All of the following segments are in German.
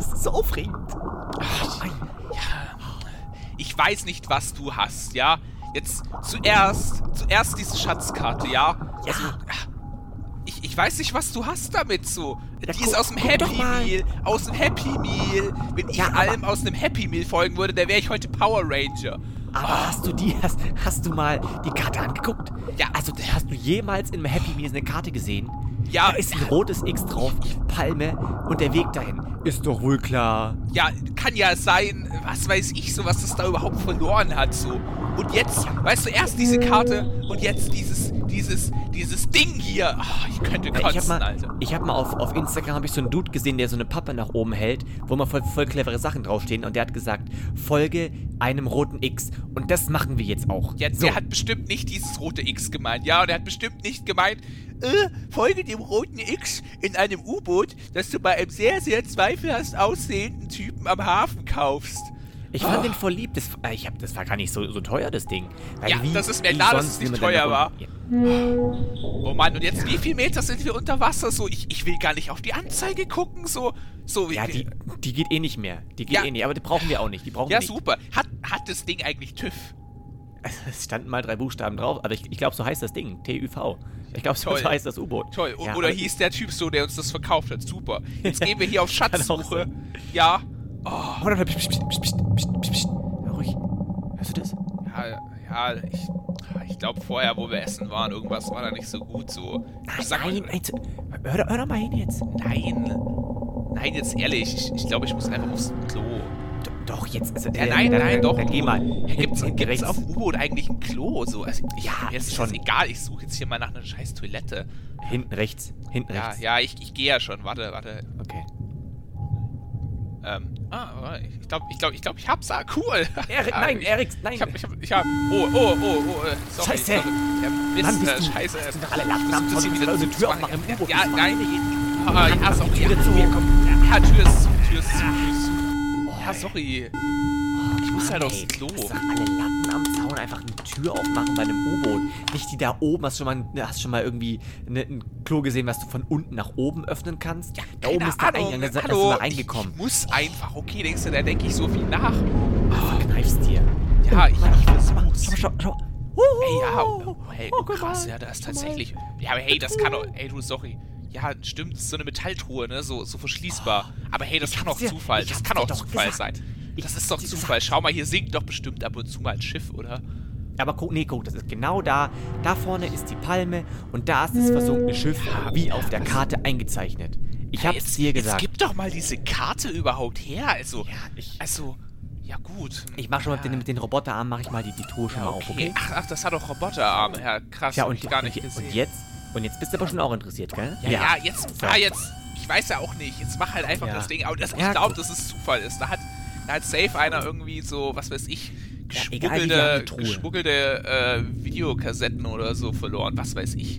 Das ist so aufregend. Ach, ja. Ich weiß nicht, was du hast, ja? Jetzt zuerst, zuerst diese Schatzkarte, ja? Ja. Also, ich, ich weiß nicht, was du hast damit so. Ja, Die ist aus dem Happy. Meal. Aus dem Happy Meal. Wenn ich Ja, aber- allem aus einem Happy Meal folgen würde, dann wäre ich heute Power Ranger. Aber hast du die, hast, hast du mal die Karte angeguckt? Ja. Also hast du jemals in einem Happy Meal eine Karte gesehen? Ja. Da ist ein rotes X drauf, Palme und der Weg dahin. Ist doch wohl klar. Ja, kann ja sein, was weiß ich so, was das da überhaupt verloren hat so. Und jetzt, weißt du, erst diese Karte und jetzt dieses, dieses, dieses Ding hier. Ah, ich könnte kotzen, ich habe mal, Alter. ich hab mal auf, auf Instagram hab ich so einen Dude gesehen, der so eine Pappe nach oben hält, wo mal voll, voll clevere Sachen draufstehen und der hat gesagt, folge einem roten X und das machen wir jetzt auch. Ja, so. der hat bestimmt nicht dieses rote X gemeint, ja, und er hat bestimmt nicht gemeint, äh, folge dem roten X in einem U-Boot, das du bei einem sehr, sehr zweifelhaft aussehenden Typen am Hafen kaufst. Ich fand den voll lieb. Das, äh, ich hab, das war gar nicht so, so teuer, das Ding. Weil Ja, das ist mir klar, dass es nicht teuer war. Ja. Oh Mann, und jetzt wie viel Meter sind wir unter Wasser? So, ich, ich will gar nicht auf die Anzeige gucken, so, so. Ja, die, die geht eh nicht mehr. Die geht Ja. eh nicht, aber die brauchen wir auch nicht. Die brauchen ja super. Hat, hat das Ding eigentlich TÜV? Es standen mal drei Buchstaben drauf, aber ich, ich glaube, so heißt das Ding. TÜV. Ich glaube, so Toll. heißt das U-Boot. Toll. Ja, Oder hieß der Typ so, der uns das verkauft hat? Super. Jetzt gehen wir hier auf Schatzsuche. Ja. Oh, warte, pst, pst, pst, pst, pst, pst, pst. Hör ruhig. Hörst du das? Ja, ja, ich, ich glaube vorher, wo wir essen waren, irgendwas war da nicht so gut so. Nein, Sag nein, nein. Hör, hör doch mal hin jetzt. Nein. Nein, jetzt ehrlich. Ich, ich glaube, ich muss einfach aufs Klo. Doch, jetzt. Also, Ja, äh, nein, dann- nein, doch. Dann geh mal. Ja, gibt's, Hinten gibt's auf U-Boot eigentlich ein Klo? So, also, ich, Ja, mir ist schon. schon egal. Ich suche jetzt hier mal nach einer scheiß Toilette. Hinten rechts. Hinten Ja, rechts. ja, ich, ich gehe ja schon. Warte, warte. Okay. Ähm, ah, ich glaube, ich glaube, ich glaube, ich hab's. Ah, cool. Erik, Ah, nein, ich, Erik, nein. Ich hab, ich hab, ich hab. Oh, oh, oh, oh. äh, Sorry, Scheiße. sorry. Ja, Mist, Mann, äh, du- Scheiße. das sind doch alle Latten am musst zu eine Tür machen. aufmachen Ja, das nein. Ah, ja, sorry. die Tür ja, zu. Ja, komm. Ja, Tür ist zu, Tür ist zu, Tür ist zu. Ja, sorry. Ich muss halt aufs Klo. Das doch alle Latten am Zaun einfach eine Tür aufmachen bei einem U-Boot. Nicht die da oben. Hast du schon mal, hast schon mal irgendwie ne, ein Klo gesehen, was du von unten nach oben öffnen kannst? da Keine oben ist der. Eingang, da sind wir Ich, reingekommen. ich muss einfach. Okay, denkst du, da denke ich so viel nach. Kneifst dir. Ja, ich, Mann, ich schau mal, versuch's. schau, schau. Ey, ja, oh, hey, Oh, oh, guck krass, mal, ja, da ist tatsächlich. Ja, aber hey, das kann doch. Ey, du, sorry. Ja, stimmt, das ist so eine Metalltruhe, ne? So, so verschließbar. Aber hey, das Ich kann auch Zufall. ich Das kann auch Zufall sein. Das ist doch Zufall. Schau mal, hier sinkt doch bestimmt ab und zu mal ein Schiff, oder? Aber guck, nee, guck, das ist genau da. Da vorne ist die Palme und da ist das versunkene Schiff, wie auf der Karte eingezeichnet. Ich hab's jetzt, dir gesagt. Jetzt gib doch mal diese Karte überhaupt her. Also, Ja, ich- also, ja gut. Ich mach schon mal ja. mit den, Roboterarmen, mache ich mal die, die Truhe schon mal auf, okay? Ach, ach, das hat doch Roboterarme. Ja, krass. Ja, hab und, ich gar nicht und, gesehen. und jetzt? Und jetzt bist du aber schon auch interessiert, gell? Ja, ja, jetzt, ah, jetzt, ich weiß ja auch nicht, jetzt mach halt einfach Ja. das Ding. Aber das, ich Ja, glaube, guck. dass es Zufall ist. Da hat, da hat safe einer irgendwie so, was weiß ich, Ja, egal, geschmuggelte, Truhe. geschmuggelte äh, Videokassetten oder so verloren, was weiß ich.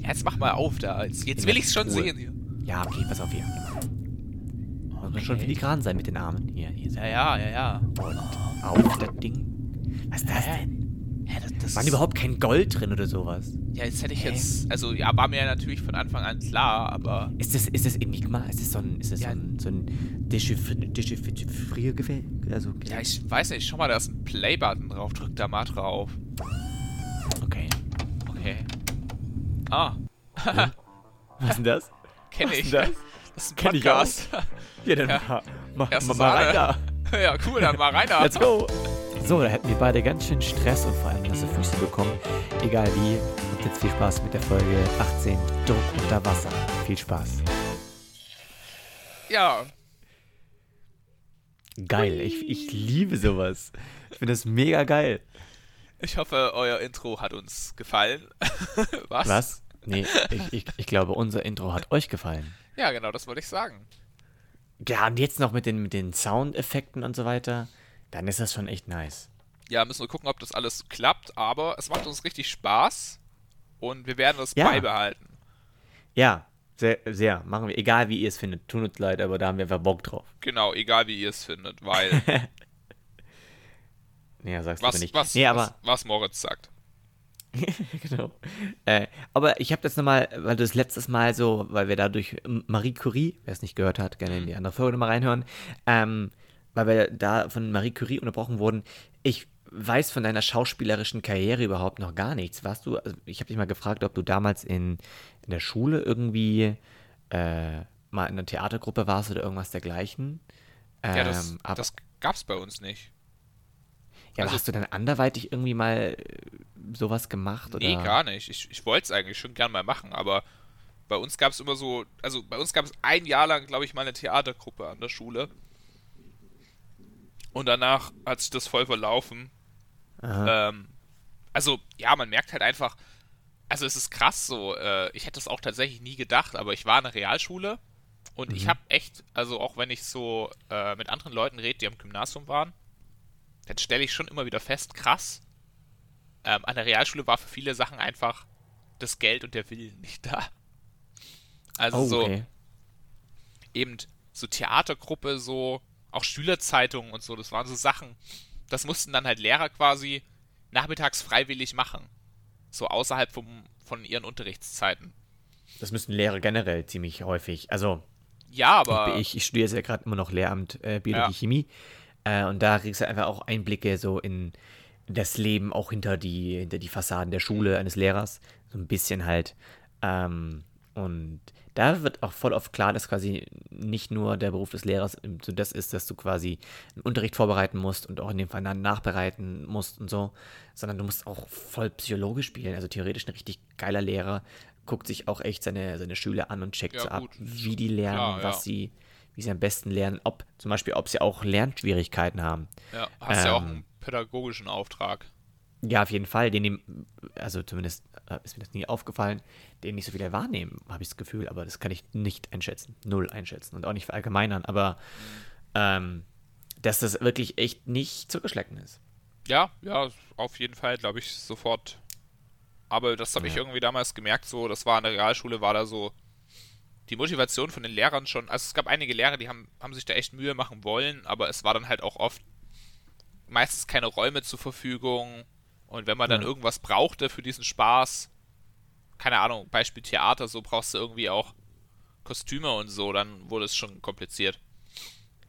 Ja, jetzt mach mal auf da. Jetzt, jetzt will ich's schon Truhe. sehen hier. Ja, okay, pass auf hier. Muss man schon filigran sein mit den Armen. Hier, hier. Ja, ja, ja, ja. Und auf das Ding. Was ist das denn? Ja, das, das War überhaupt kein Gold drin oder sowas? Ja, jetzt hätte ich Hä? jetzt, also ja, war mir ja natürlich von Anfang an klar, aber Ist das, ist das Enigma? Ist das so ein, ist das Ja. so ein, so ein Dechiffri- Dechiffriergefäß? Also, ja, ich weiß nicht, schau mal, da ist ein Play-Button drauf, drück da mal drauf. okay. Okay. Ah, Was ist denn das? kenne Was ich. ist denn das? Das ist ein Kenn ich Podcast. Ja, dann Ja. mach, mach, Erste mach mal rein da. ja, cool, dann mal rein da. Let's go. So, da hätten wir beide ganz schön Stress und vor allem nasse Füße bekommen. Egal wie. Und jetzt viel Spaß mit der Folge 18 Druck unter Wasser. Viel Spaß. Ja, Geil. Ich, ich liebe sowas. Ich finde das mega geil. ich hoffe, euer Intro hat uns gefallen. Was? Was? Nee, ich, ich, ich glaube, unser Intro hat euch gefallen. Ja, genau, das wollte ich sagen. Ja, und jetzt noch mit den, mit den Soundeffekten und so weiter. Dann ist das schon echt nice. Ja, müssen wir gucken, ob das alles klappt, aber es macht uns richtig Spaß und wir werden es Ja. beibehalten. Ja, sehr, sehr. Machen wir. Egal wie ihr es findet. Tut uns leid, aber da haben wir einfach Bock drauf. Genau, egal wie ihr es findet, weil Nee, sagst was, du nicht. was, nee, was, aber was Moritz sagt. genau. Äh, aber ich habe das nochmal, weil du das letztes Mal so, weil wir dadurch Marie Curie, wer es nicht gehört hat, gerne in die andere Folge nochmal reinhören, ähm, weil wir da von Marie Curie unterbrochen wurden. Ich weiß von deiner schauspielerischen Karriere überhaupt noch gar nichts. Warst du, also ich habe dich mal gefragt, ob du damals in, in der Schule irgendwie äh, mal in einer Theatergruppe warst oder irgendwas dergleichen. Ähm, ja, das, aber, das gab's bei uns nicht. Ja, also, hast du dann anderweitig irgendwie mal äh, sowas gemacht? Nee, gar nicht. Ich, ich wollte es eigentlich schon gern mal machen, aber bei uns gab es immer so, also bei uns gab es ein Jahr lang, glaube ich, mal eine Theatergruppe an der Schule. Und danach hat sich das voll verlaufen. Ähm, also, ja, man merkt halt einfach, also es ist krass so, äh, ich hätte es auch tatsächlich nie gedacht, aber ich war in der Realschule und mhm. ich habe echt, also auch wenn ich so äh, mit anderen Leuten rede, die am Gymnasium waren, dann stelle ich schon immer wieder fest, krass, ähm, an der Realschule war für viele Sachen einfach das Geld und der Willen nicht da. Also oh, okay. so eben so Theatergruppe, so auch Schülerzeitungen und so, das waren so Sachen, das mussten dann halt Lehrer quasi nachmittags freiwillig machen. So außerhalb vom, von ihren Unterrichtszeiten. Das müssen Lehrer generell ziemlich häufig. Also. Ja, aber. Ich, ich studiere jetzt ja gerade immer noch Lehramt äh, Biologie, ja. Chemie. Äh, und da kriegst du einfach auch Einblicke so in das Leben auch hinter die, hinter die Fassaden der Schule eines Lehrers. So ein bisschen halt. Ähm, und da wird auch voll oft klar, dass quasi nicht nur der Beruf des Lehrers so das ist, dass du quasi einen Unterricht vorbereiten musst und auch in dem Fall dann nachbereiten musst und so, sondern du musst auch voll Psychologisch spielen. Also theoretisch ein richtig geiler Lehrer guckt sich auch echt seine, seine Schüler an und checkt ja, so ab, wie die lernen, Klar, was ja. sie, wie sie am besten lernen, ob zum Beispiel, ob sie auch Lernschwierigkeiten haben. Ja, hast ähm, ja auch ähm, einen pädagogischen Auftrag. Ja, auf jeden Fall. Den, also zumindest äh, ist mir das nie aufgefallen, den nicht so viele wahrnehmen, habe ich das Gefühl, aber das kann ich nicht einschätzen. Null einschätzen und auch nicht verallgemeinern, aber ähm, dass das wirklich echt nicht zu geschlecken ist. Ja, ja, auf jeden Fall, glaube ich, sofort. Aber das habe ja. ich irgendwie damals gemerkt, so, das war in der Realschule, war da so die Motivation von den Lehrern schon. Also es gab einige Lehrer, die haben, haben sich da echt Mühe machen wollen, aber es war dann halt auch oft meistens keine Räume zur Verfügung und wenn man dann irgendwas brauchte für diesen Spaß, keine Ahnung, Beispiel Theater, so brauchst du irgendwie auch Kostüme und so, dann wurde es schon kompliziert.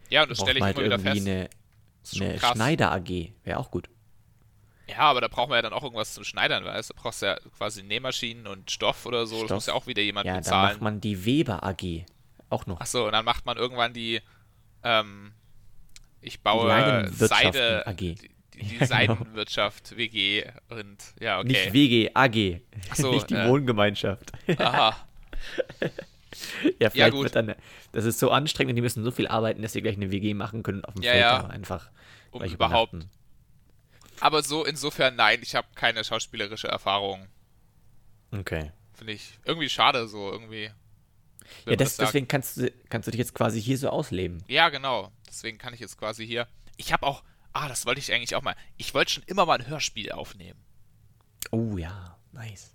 Ja, und das stelle ich halt immer wieder fest. Eine, eine Schneider AG wäre auch gut. Ja, aber da brauchen wir ja dann auch irgendwas zum Schneidern, weißt du? Da brauchst du ja quasi Nähmaschinen und Stoff oder so. Stoff? Das muss ja auch wieder jemand ja, bezahlen. Ja, dann macht man die Weber AG auch noch. Achso, und dann macht man irgendwann die, ähm, ich baue Seide, AG. Die, die ja, Seidenwirtschaft genau. WG und ja, okay. Nicht WG, AG. So, nicht die äh, Wohngemeinschaft. Aha. ja, vielleicht ja, gut. wird dann, das ist so anstrengend und die müssen so viel arbeiten, dass sie gleich eine WG machen können auf dem ja, Feld ja. einfach. Um überhaupt. Aber so insofern nein, ich habe keine schauspielerische Erfahrung. Okay. Finde ich irgendwie schade so irgendwie. Ja, das, deswegen kannst du, kannst du dich jetzt quasi hier so ausleben. Ja, genau. Deswegen kann ich jetzt quasi hier. Ich habe auch Ah, das wollte ich eigentlich auch mal. Ich wollte schon immer mal ein Hörspiel aufnehmen. Oh ja, nice.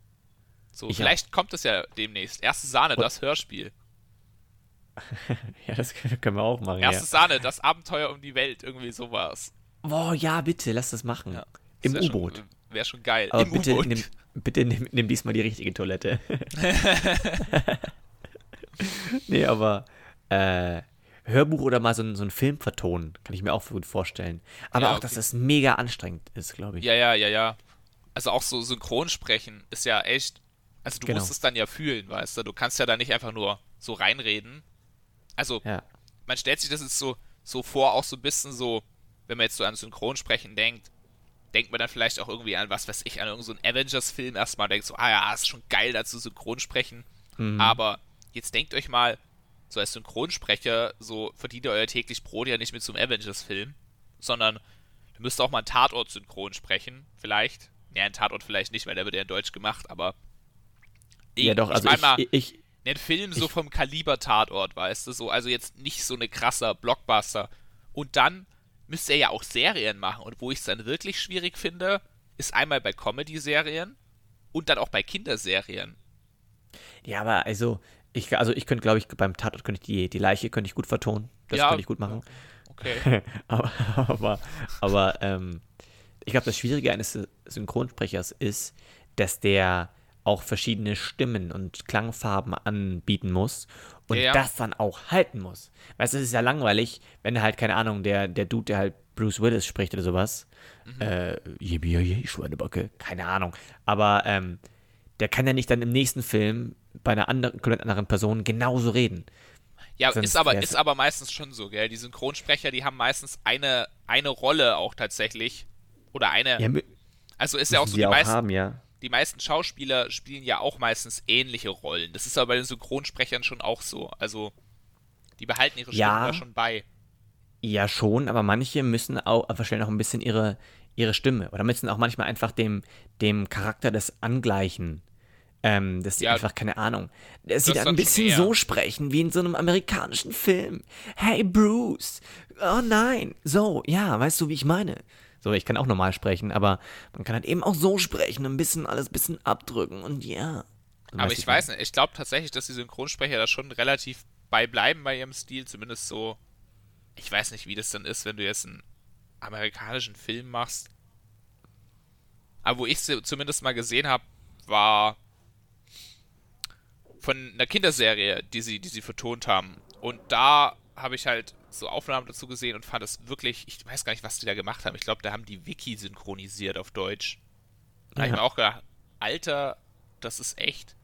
So, ich vielleicht auch. kommt es ja demnächst. Erste Sahne, Und das Hörspiel. ja, das können wir auch machen. Erste ja. Sahne, das Abenteuer um die Welt, irgendwie sowas. Boah, ja, bitte, lass das machen. Ja, das Im U-Boot. Wäre schon geil. Aber Im bitte, nimm, bitte nimm, nimm, diesmal die richtige Toilette. nee, aber äh, Hörbuch oder mal so, ein, so einen Film vertonen, kann ich mir auch gut vorstellen. Aber ja, auch, dass das mega anstrengend ist, glaube ich. Ja, ja, ja, ja. Also auch so Synchronsprechen ist ja echt. Also du genau. musst es dann ja fühlen, weißt du? Du kannst ja da nicht einfach nur so reinreden. Also, ja. man stellt sich das jetzt so, so vor, auch so ein bisschen so, wenn man jetzt so an Synchronsprechen denkt, denkt man dann vielleicht auch irgendwie an, was weiß ich, an irgendeinen so Avengers-Film erstmal, denkt so, ah ja, ist schon geil, dazu Synchronsprechen. Mhm. Aber jetzt denkt euch mal, so als Synchronsprecher, so verdient ihr euer täglich Brot ja nicht mit so einem Avengers-Film, sondern du müsst auch mal einen Tatort synchron sprechen, vielleicht. Ja, einen Tatort vielleicht nicht, weil der wird ja in Deutsch gemacht, aber. ja, doch, also ich, mal, ich, ich, einen Film so vom Kaliber Tatort, weißt du, so, also jetzt nicht so eine krasser Blockbuster. Und dann müsst ihr ja auch Serien machen. Und wo ich es dann wirklich schwierig finde, ist einmal bei Comedy-Serien und dann auch bei Kinderserien. Ja, aber also, ich, also ich könnte, glaube ich, beim Tatort könnte ich die, die Leiche könnte ich gut vertonen. Das ja, könnte ich gut machen. Okay. aber aber, aber ähm, ich glaube, das Schwierige eines Synchronsprechers ist, dass der auch verschiedene Stimmen und Klangfarben anbieten muss und Ja, ja. das dann auch halten muss. Weißt du, es ist ja langweilig, wenn halt, keine Ahnung, der, der Dude, der halt Bruce Willis spricht oder sowas, Mhm. äh, je, je, je, Schweinebacke, keine Ahnung, aber ähm, der kann ja nicht dann im nächsten Film bei einer anderen, komplett anderen Person genauso reden. Ja, Sonst ist aber, ist aber meistens schon so, gell? Die Synchronsprecher, die haben meistens eine, eine Rolle auch tatsächlich. Oder eine. Ja, also ist ja auch so, die auch meisten, haben, ja. die meisten Schauspieler spielen ja auch meistens ähnliche Rollen. Das ist aber bei den Synchronsprechern schon auch so. Also, die behalten ihre Stimmen Ja. da schon bei. Ja, schon, aber manche müssen auch verstellen auch ein bisschen ihre, ihre Stimme. Oder müssen auch manchmal einfach dem, dem Charakter des angleichen. Ähm, dass sie Ja, einfach, keine Ahnung, dass sie das ein bisschen so sprechen, wie in so einem amerikanischen Film. Hey Bruce, oh nein, so, ja, weißt du, wie ich meine? So, ich kann auch normal sprechen, aber man kann halt eben auch so sprechen, ein bisschen alles ein bisschen abdrücken und ja. Du Aber ich weiß nicht, ich glaube tatsächlich, dass die Synchronsprecher da schon relativ beibleiben bei ihrem Stil, zumindest so. Ich weiß nicht, wie das dann ist, wenn du jetzt einen amerikanischen Film machst. Aber wo ich sie zumindest mal gesehen habe, war von einer Kinderserie, die sie, die sie vertont haben. Und da habe ich halt so Aufnahmen dazu gesehen und fand es wirklich, ich weiß gar nicht, was die da gemacht haben. Ich glaube, da haben die Wiki synchronisiert auf Deutsch. Da habe ich Ja. mir auch gedacht, Alter, das ist echt.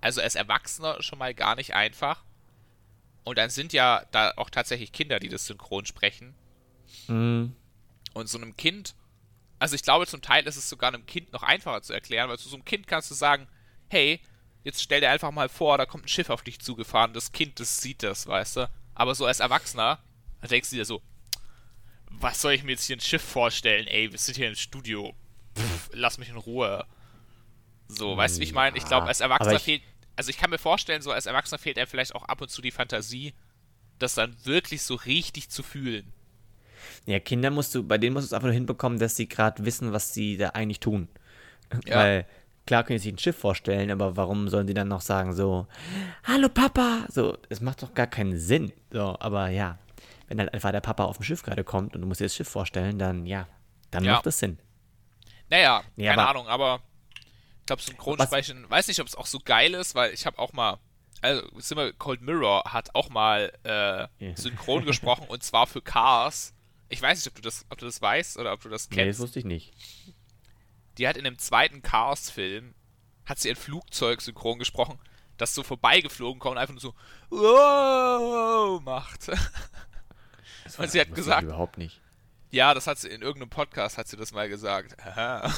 Also als Erwachsener schon mal gar nicht einfach. Und dann sind ja da auch tatsächlich Kinder, die das synchron sprechen. Mhm. Und so einem Kind, also ich glaube, zum Teil ist es sogar einem Kind noch einfacher zu erklären, weil zu so einem Kind kannst du sagen, hey, jetzt stell dir einfach mal vor, da kommt ein Schiff auf dich zugefahren, das Kind, das sieht das, weißt du. Aber so als Erwachsener, da denkst du dir so, was soll ich mir jetzt hier ein Schiff vorstellen, ey, wir sind hier im Studio, Pff, lass mich in Ruhe. So, weißt du, wie ich meine? Ich glaube, als Erwachsener ich- fehlt, also ich kann mir vorstellen, so als Erwachsener fehlt einem vielleicht auch ab und zu die Fantasie, das dann wirklich so richtig zu fühlen. Ja, Kinder musst du, bei denen musst du es einfach nur hinbekommen, dass sie gerade wissen, was sie da eigentlich tun. Ja. Weil, klar können sie sich ein Schiff vorstellen, aber warum sollen sie dann noch sagen so, hallo Papa? So, es macht doch gar keinen Sinn. So, aber ja, wenn halt einfach der Papa auf dem Schiff gerade kommt und du musst dir das Schiff vorstellen, dann ja, dann Ja. macht das Sinn. Naja, Nee, keine aber- Ahnung, aber ich glaube, Synchronsprechen, weiß nicht, ob es auch so geil ist, weil ich habe auch mal, also sind wir, Cold Mirror hat auch mal äh, synchron gesprochen und zwar für Cars. Ich weiß nicht, ob du das, ob du das weißt oder ob du das Nee, das kennst. wusste ich nicht. Die hat in dem zweiten Cars-Film, hat sie ein Flugzeug synchron gesprochen, das so vorbeigeflogen kommt und einfach nur so wow macht. Das Und sie hat gesagt- überhaupt nicht. Ja, das hat sie in irgendeinem Podcast, hat sie das mal gesagt. Aha.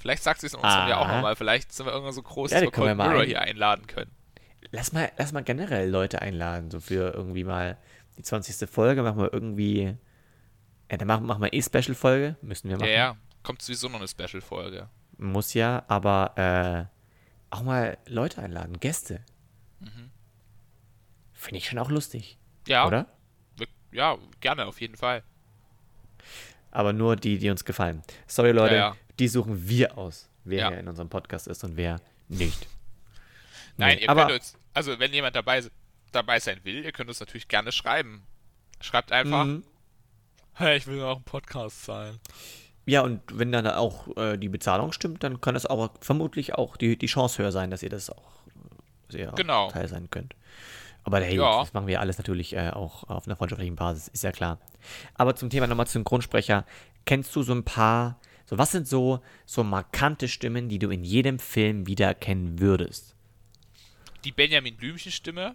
Vielleicht sagt sie es in unserem ja auch nochmal. Vielleicht sind wir irgendwann so groß, Ja, dass wir Cold Mirror ein- hier einladen können. Lass mal, lass mal generell Leute einladen, so für irgendwie mal die 20. Folge, machen wir irgendwie, ja, dann machen, machen wir eh Special-Folge, müssen wir Ja, machen. ja. Kommt sowieso noch eine Special-Folge. Muss ja, aber äh, auch mal Leute einladen, Gäste. Finde ich schon auch lustig, Ja, oder? ja, gerne, auf jeden Fall. Aber nur die, die uns gefallen. Sorry, Leute, Ja, ja. die suchen wir aus, wer Ja. hier in unserem Podcast ist und wer nicht. Nein, Nee, ihr aber könnt uns, also wenn jemand dabei, dabei sein will, ihr könnt uns natürlich gerne schreiben. Schreibt einfach, Mhm. hey, ich will auch ein Podcast sein. Ja, und wenn dann auch äh, die Bezahlung stimmt, dann kann es aber vermutlich auch die, die Chance höher sein, dass ihr das auch sehr Genau. Teil sein könnt. Aber hey, Ja. das machen wir alles natürlich äh, auch auf einer freundschaftlichen Basis, ist ja klar. Aber zum Thema nochmal Synchronsprecher, kennst du so ein paar, so was sind so, so markante Stimmen, die du in jedem Film wiedererkennen würdest? Die Benjamin Blümchen-Stimme,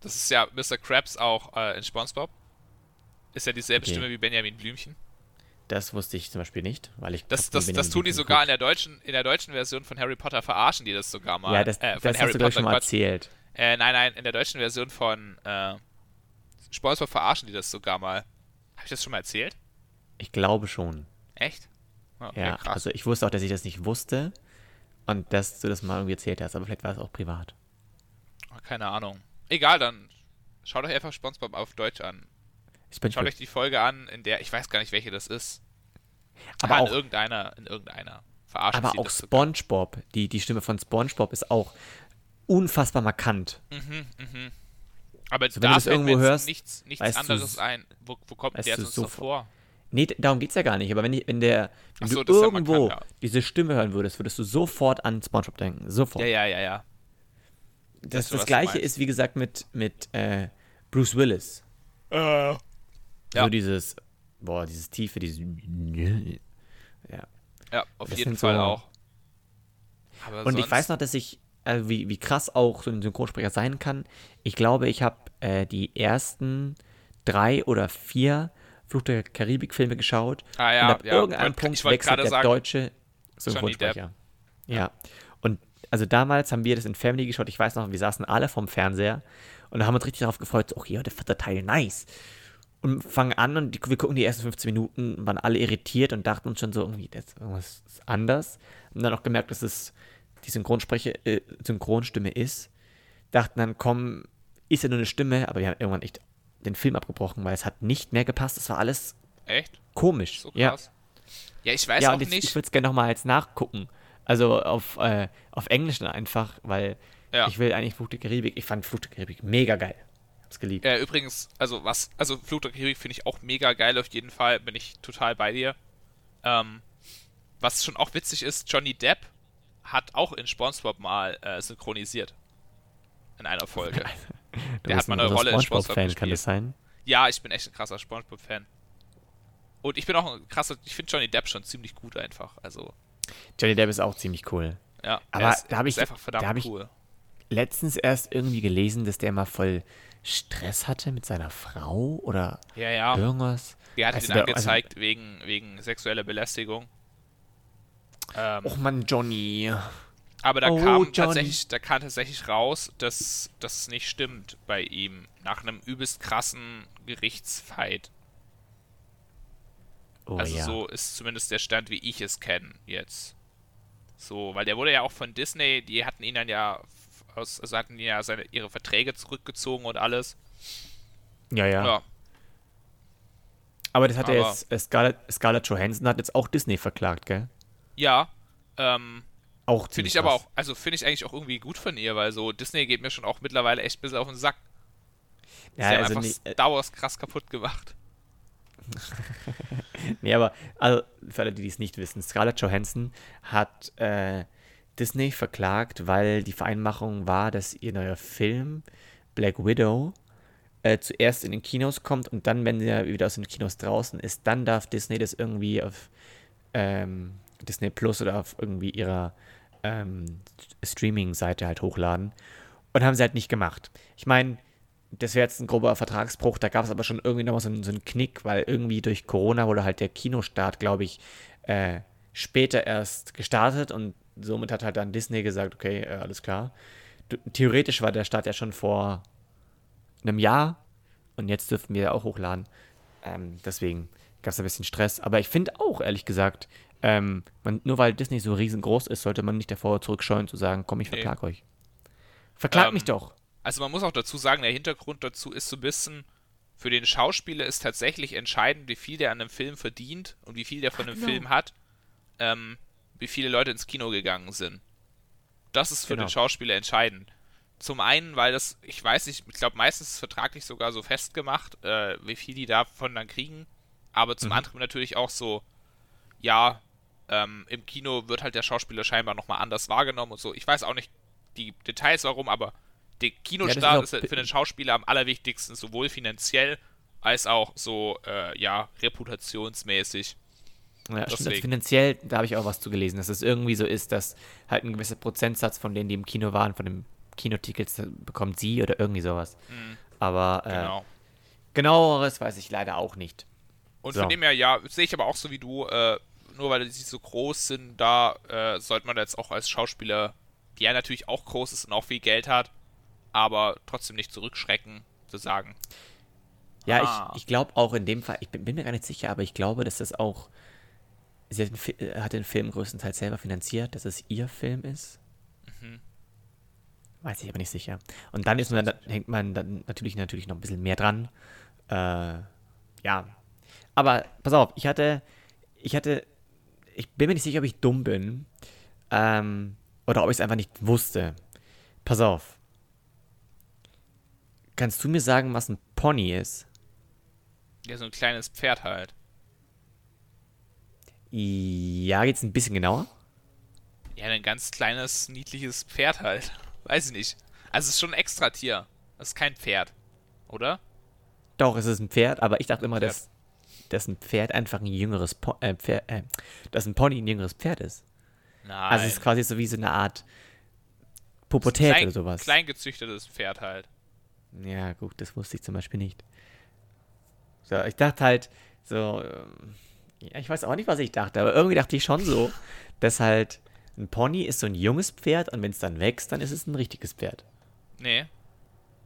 das ist ja Mr. Krabs auch äh, in Spongebob. Ist ja dieselbe Okay. Stimme wie Benjamin Blümchen. Das wusste ich zum Beispiel nicht, weil ich. Das, das, das tun die sogar in der deutschen, in der deutschen Version von Harry Potter verarschen die das sogar mal. Ja, das, äh, das hast du gleich schon mal erzählt. Äh, nein, nein, in der deutschen Version von äh, Spongebob verarschen die das sogar mal. Habe ich das schon mal erzählt? Ich glaube schon. Echt? Oh, Okay, Ja, krass. also ich wusste auch, dass ich das nicht wusste und dass du das mal irgendwie erzählt hast, aber vielleicht war es auch privat. Oh, keine Ahnung. Egal, dann schaut euch einfach Spongebob auf Deutsch an. Ich bin Schaut euch die Folge an, in der, ich weiß gar nicht, welche das ist. aber ah, in auch, irgendeiner, in irgendeiner. Verarschen aber sie auch das sogar. SpongeBob, die, die Stimme von SpongeBob ist auch unfassbar markant. Mhm, mhm. Aber Also wenn du da das fällt mir irgendwo hörst, nichts, nichts du anderes s- ein. Wo, wo kommt der du sonst sofort- vor? Nee, darum geht's ja gar nicht. Aber wenn, wenn der, wenn so, du irgendwo kann, ja. diese Stimme hören würdest, würdest du sofort an SpongeBob denken. Sofort. Ja, ja, ja, ja. Das, das, das gleiche ist, wie gesagt, mit, mit äh, Bruce Willis. Äh. Ja. So dieses, boah, dieses Tiefe, dieses. Ja. Ja, auf das jeden Fall so, auch. Aber und ich weiß noch, dass ich, also wie, wie krass auch so ein Synchronsprecher sein kann. Ich glaube, ich habe äh, die ersten drei oder vier Fluch der Karibik-Filme geschaut. Ah, ja, und ab ja. irgendeinem ich Punkt wechselt der sagen, deutsche Synchronsprecher. Ja. ja. Und also damals haben wir das in Family geschaut. Ich weiß noch, wir saßen alle vorm Fernseher und da haben uns richtig darauf gefreut. So, okay, der vierte Teil, nice. Und fangen an und die, wir gucken die ersten 15 Minuten, waren alle irritiert und dachten uns schon so, irgendwie, das ist irgendwas anders. Und dann auch gemerkt, dass es die Synchronspreche, äh, Synchronstimme ist. Dachten dann, komm, ist ja nur eine Stimme, aber wir haben irgendwann echt den Film abgebrochen, weil es hat nicht mehr gepasst. Es war alles echt komisch. So. Ja, ja ich weiß ja, auch jetzt, nicht. Ich würde es gerne nochmal jetzt nachgucken. Also auf, äh, auf Englisch dann einfach, weil ja. ich will eigentlich Flug der Karibik. Ich fand Flug der Karibik mega geil. Hab's geliebt. Ja, übrigens, also was, also Flug der Karibik finde ich auch mega geil auf jeden Fall. Bin ich total bei dir. Ähm, was schon auch witzig ist, Johnny Depp hat auch in SpongeBob mal äh, synchronisiert. In einer Folge. Der hat mal eine Rolle in SpongeBob Fan, kann das sein? Ja, ich bin echt ein krasser SpongeBob-Fan. Und ich bin auch ein krasser, ich finde Johnny Depp schon ziemlich gut einfach. Also. Johnny Depp ist auch ziemlich cool. Ja, aber ist, da habe ich, einfach verdammt da hab cool. Ich letztens erst irgendwie gelesen, dass der mal voll Stress hatte mit seiner Frau oder ja, ja. irgendwas. Die hat ihn also angezeigt also, wegen, wegen sexueller Belästigung. Ähm, Och man, Johnny. Aber da, oh, kam tatsächlich, da kam tatsächlich raus, dass das nicht stimmt bei ihm. Nach einem übelst krassen Gerichtsfight. Oh, also ja. so ist zumindest der Stand, wie ich es kenne jetzt. So, weil der wurde ja auch von Disney, die hatten ihn dann ja aus, also hatten ja seine, ihre Verträge zurückgezogen und alles. Ja, ja. ja. Aber das hat ja jetzt, äh, Scarlett, Scarlett Johansson hat jetzt auch Disney verklagt, gell? Ja, ähm, auch Finde ich aber auch, also finde ich eigentlich auch irgendwie gut von ihr, weil so Disney geht mir schon auch mittlerweile echt ein bisschen auf den Sack. Ja, Sie also haben einfach nee, Star Wars krass kaputt gemacht. nee, aber also für alle, die es nicht wissen, Scarlett Johansson hat äh, Disney verklagt, weil die Vereinmachung war, dass ihr neuer Film Black Widow äh, zuerst in den Kinos kommt und dann, wenn er wieder aus den Kinos draußen ist, dann darf Disney das irgendwie auf ähm, Disney Plus oder auf irgendwie ihrer ähm, Streaming-Seite halt hochladen. Und haben sie halt nicht gemacht. Ich meine, das wäre jetzt ein grober Vertragsbruch, da gab es aber schon irgendwie nochmal so, so einen Knick, weil irgendwie durch Corona wurde halt der Kinostart, glaube ich, äh, später erst gestartet und somit hat halt dann Disney gesagt, okay, äh, alles klar. Du, theoretisch war der Start ja schon vor einem Jahr und jetzt dürften wir ja auch hochladen. Ähm, deswegen gab es ein bisschen Stress. Aber ich finde auch, ehrlich gesagt, ähm, man, nur weil Disney so riesengroß ist, sollte man nicht davor zurückscheuen zu sagen, komm, ich verklag nee. euch. Verklag ähm, mich doch. Also man muss auch dazu sagen, der Hintergrund dazu ist so ein bisschen, für den Schauspieler ist tatsächlich entscheidend, wie viel der an einem Film verdient und wie viel der von einem genau. Film hat, ähm, wie viele Leute ins Kino gegangen sind. Das ist für genau. den Schauspieler entscheidend. Zum einen, weil das, ich weiß nicht, ich glaube meistens ist es vertraglich sogar so festgemacht, äh, wie viel die davon dann kriegen. Aber zum mhm. anderen natürlich auch so, ja, ähm, im Kino wird halt der Schauspieler scheinbar nochmal anders wahrgenommen und so. Ich weiß auch nicht die Details warum, aber der Kinostart ja, ist, ist für den Schauspieler am allerwichtigsten, sowohl finanziell als auch so, äh, ja, reputationsmäßig. Ja, stimmt, also finanziell, da habe ich auch was zu gelesen, dass es irgendwie so ist, dass halt ein gewisser Prozentsatz von denen, die im Kino waren, von dem Kinotickets bekommt sie oder irgendwie sowas. Mhm. Aber äh, genau. genaueres weiß ich leider auch nicht. Und so. von dem her, ja, sehe ich aber auch so wie du, äh, nur weil sie so groß sind, da äh, sollte man jetzt auch als Schauspieler, der natürlich auch groß ist und auch viel Geld hat, aber trotzdem nicht zurückschrecken, zu sagen. Ja, ah. ich, ich glaube auch in dem Fall, ich bin, bin, mir gar nicht sicher, aber ich glaube, dass das auch. Sie hat den, hat den, Film größtenteils selber finanziert, dass es ihr Film ist. Mhm. Weiß ich aber nicht sicher. Und dann ist man, dann hängt man dann natürlich, natürlich noch ein bisschen mehr dran. Äh, ja. Aber pass auf, ich hatte, ich hatte ich bin mir nicht sicher, ob ich dumm bin. Ähm, oder ob ich es einfach nicht wusste. Pass auf. Kannst du mir sagen, was ein Pony ist? Ja, so ein kleines Pferd halt. Ja, jetzt ein bisschen genauer. Ja, ein ganz kleines, niedliches Pferd halt. Weiß ich nicht. Also es ist schon ein Extratier. Das ist kein Pferd, oder? Doch, es ist ein Pferd, aber ich dachte immer, dass, dass ein Pferd einfach ein jüngeres po äh, Pferd, äh, dass ein Pony ein jüngeres Pferd ist. Nein. Also es ist quasi so wie so eine Art Pubertät klein, oder sowas. Kleingezüchtetes Pferd halt. Ja, gut, das wusste ich zum Beispiel nicht. So, ich dachte halt, so, ähm, ja, ich weiß auch nicht, was ich dachte, aber irgendwie dachte ich schon so, dass halt ein Pony ist so ein junges Pferd und wenn es dann wächst, dann ist es ein richtiges Pferd. Nee,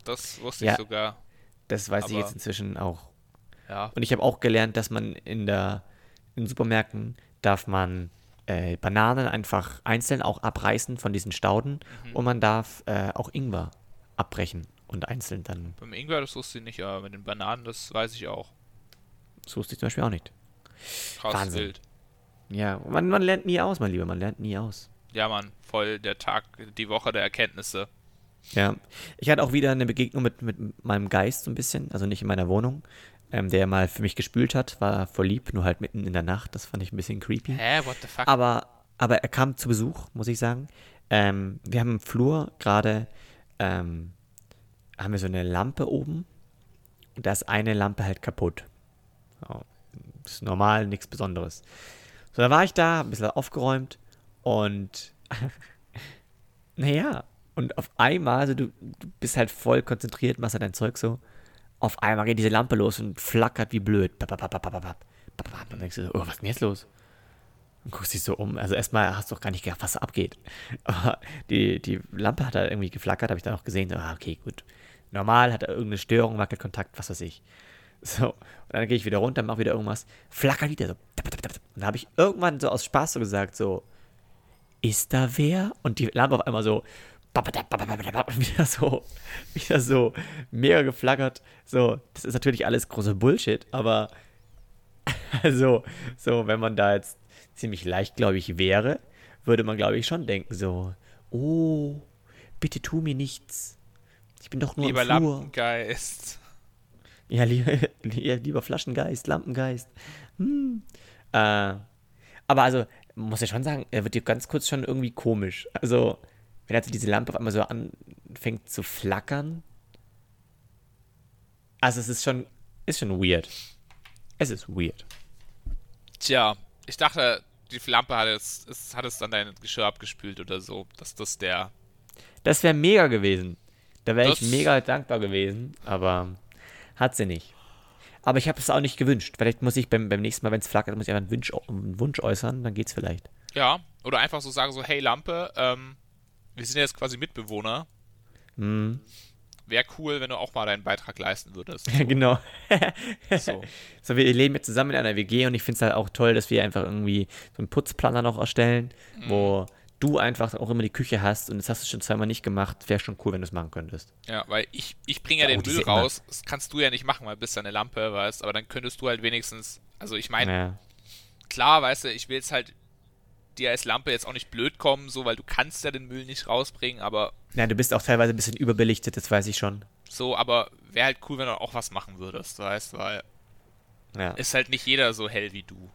das wusste Ja. ich sogar. Das weiß ich Aber- jetzt inzwischen auch. Ja. Und ich habe auch gelernt, dass man in der in Supermärkten darf man äh, Bananen einfach einzeln auch abreißen von diesen Stauden Mhm. und man darf äh, auch Ingwer abbrechen und einzeln dann. Beim Ingwer, das wusste ich nicht, aber mit den Bananen, das weiß ich auch. Das wusste ich zum Beispiel auch nicht. Krass Wahnsinn. wild. Ja, man, man lernt nie aus, mein Lieber, man lernt nie aus. Ja, Mann, voll der Tag, die Woche der Erkenntnisse. Ja, ich hatte auch wieder eine Begegnung mit, mit meinem Geist so ein bisschen, also nicht in meiner Wohnung, ähm, der mal für mich gespült hat, war voll lieb, nur halt mitten in der Nacht, das fand ich ein bisschen creepy. Hä, what the fuck? Aber, aber er kam zu Besuch, muss ich sagen. Ähm, wir haben im Flur gerade, ähm, haben wir so eine Lampe oben und da ist eine Lampe halt kaputt. So, ist normal, nichts Besonderes. So, da war ich da, ein bisschen aufgeräumt und naja, und auf einmal, also du, du bist halt voll konzentriert, machst halt dein Zeug so. Auf einmal geht diese Lampe los und flackert wie blöd. Und denkst du so, oh, was ist denn jetzt los? Und guckst dich so um. Also erstmal hast du doch gar nicht gedacht, was da abgeht. Aber die, die Lampe hat da irgendwie geflackert, habe ich dann auch gesehen. So, ah, okay, gut. Normal hat er irgendeine Störung, Wackelkontakt, was weiß ich. So, und dann gehe ich wieder runter, mache wieder irgendwas, flackert wieder so. Und da habe ich irgendwann so aus Spaß so gesagt, so, ist da wer? Und die Lampe auf einmal so, wieder so, wieder so mega geflackert. So, das ist natürlich alles große Bullshit, aber also, so, wenn man da jetzt ziemlich leichtgläubig wäre, würde man, glaube ich, schon denken, so, oh, bitte tu mir nichts. Ich bin doch nur Lieber. Lampengeist. Ja, lieber, lieber Flaschengeist, Lampengeist. Hm. Äh, aber also, muss ich schon sagen, er wird dir ganz kurz schon irgendwie komisch. Also, wenn also diese Lampe auf einmal so anfängt zu flackern. Also, es ist schon, ist schon weird. Es ist weird. Tja, ich dachte, die Lampe hat es, es hat es dann dein Geschirr abgespült oder so. Dass das der. Das wäre mega gewesen. Da wäre ich mega dankbar gewesen, aber hat sie nicht. Aber ich habe es auch nicht gewünscht. Vielleicht muss ich beim, beim nächsten Mal, wenn es flackert, muss ich einfach einen Wunsch, einen Wunsch äußern, dann geht's vielleicht. Ja, oder einfach so sagen, so, hey Lampe, ähm, wir sind jetzt quasi Mitbewohner. Hm. Wäre cool, wenn du auch mal deinen Beitrag leisten würdest. genau. So. So, wir leben jetzt zusammen in einer WG und ich finde es halt auch toll, dass wir einfach irgendwie so einen Putzplaner noch erstellen, Mhm. wo du einfach auch immer die Küche hast und das hast du schon zweimal nicht gemacht. Wäre schon cool, wenn du es machen könntest. Ja, weil ich, ich bringe ja Oh, den die Müll raus. Das kannst du ja nicht machen, weil du bist ja eine Lampe, weißt Aber dann könntest du halt wenigstens. Also ich meine, Ja. klar, weißt du, ich will jetzt halt dir als Lampe jetzt auch nicht blöd kommen, so, weil du kannst ja den Müll nicht rausbringen, aber Nein, du bist auch teilweise ein bisschen überbelichtet, das weiß ich schon. so, aber wäre halt cool, wenn du auch was machen würdest, weißt weil Ja. ist halt nicht jeder so hell wie du.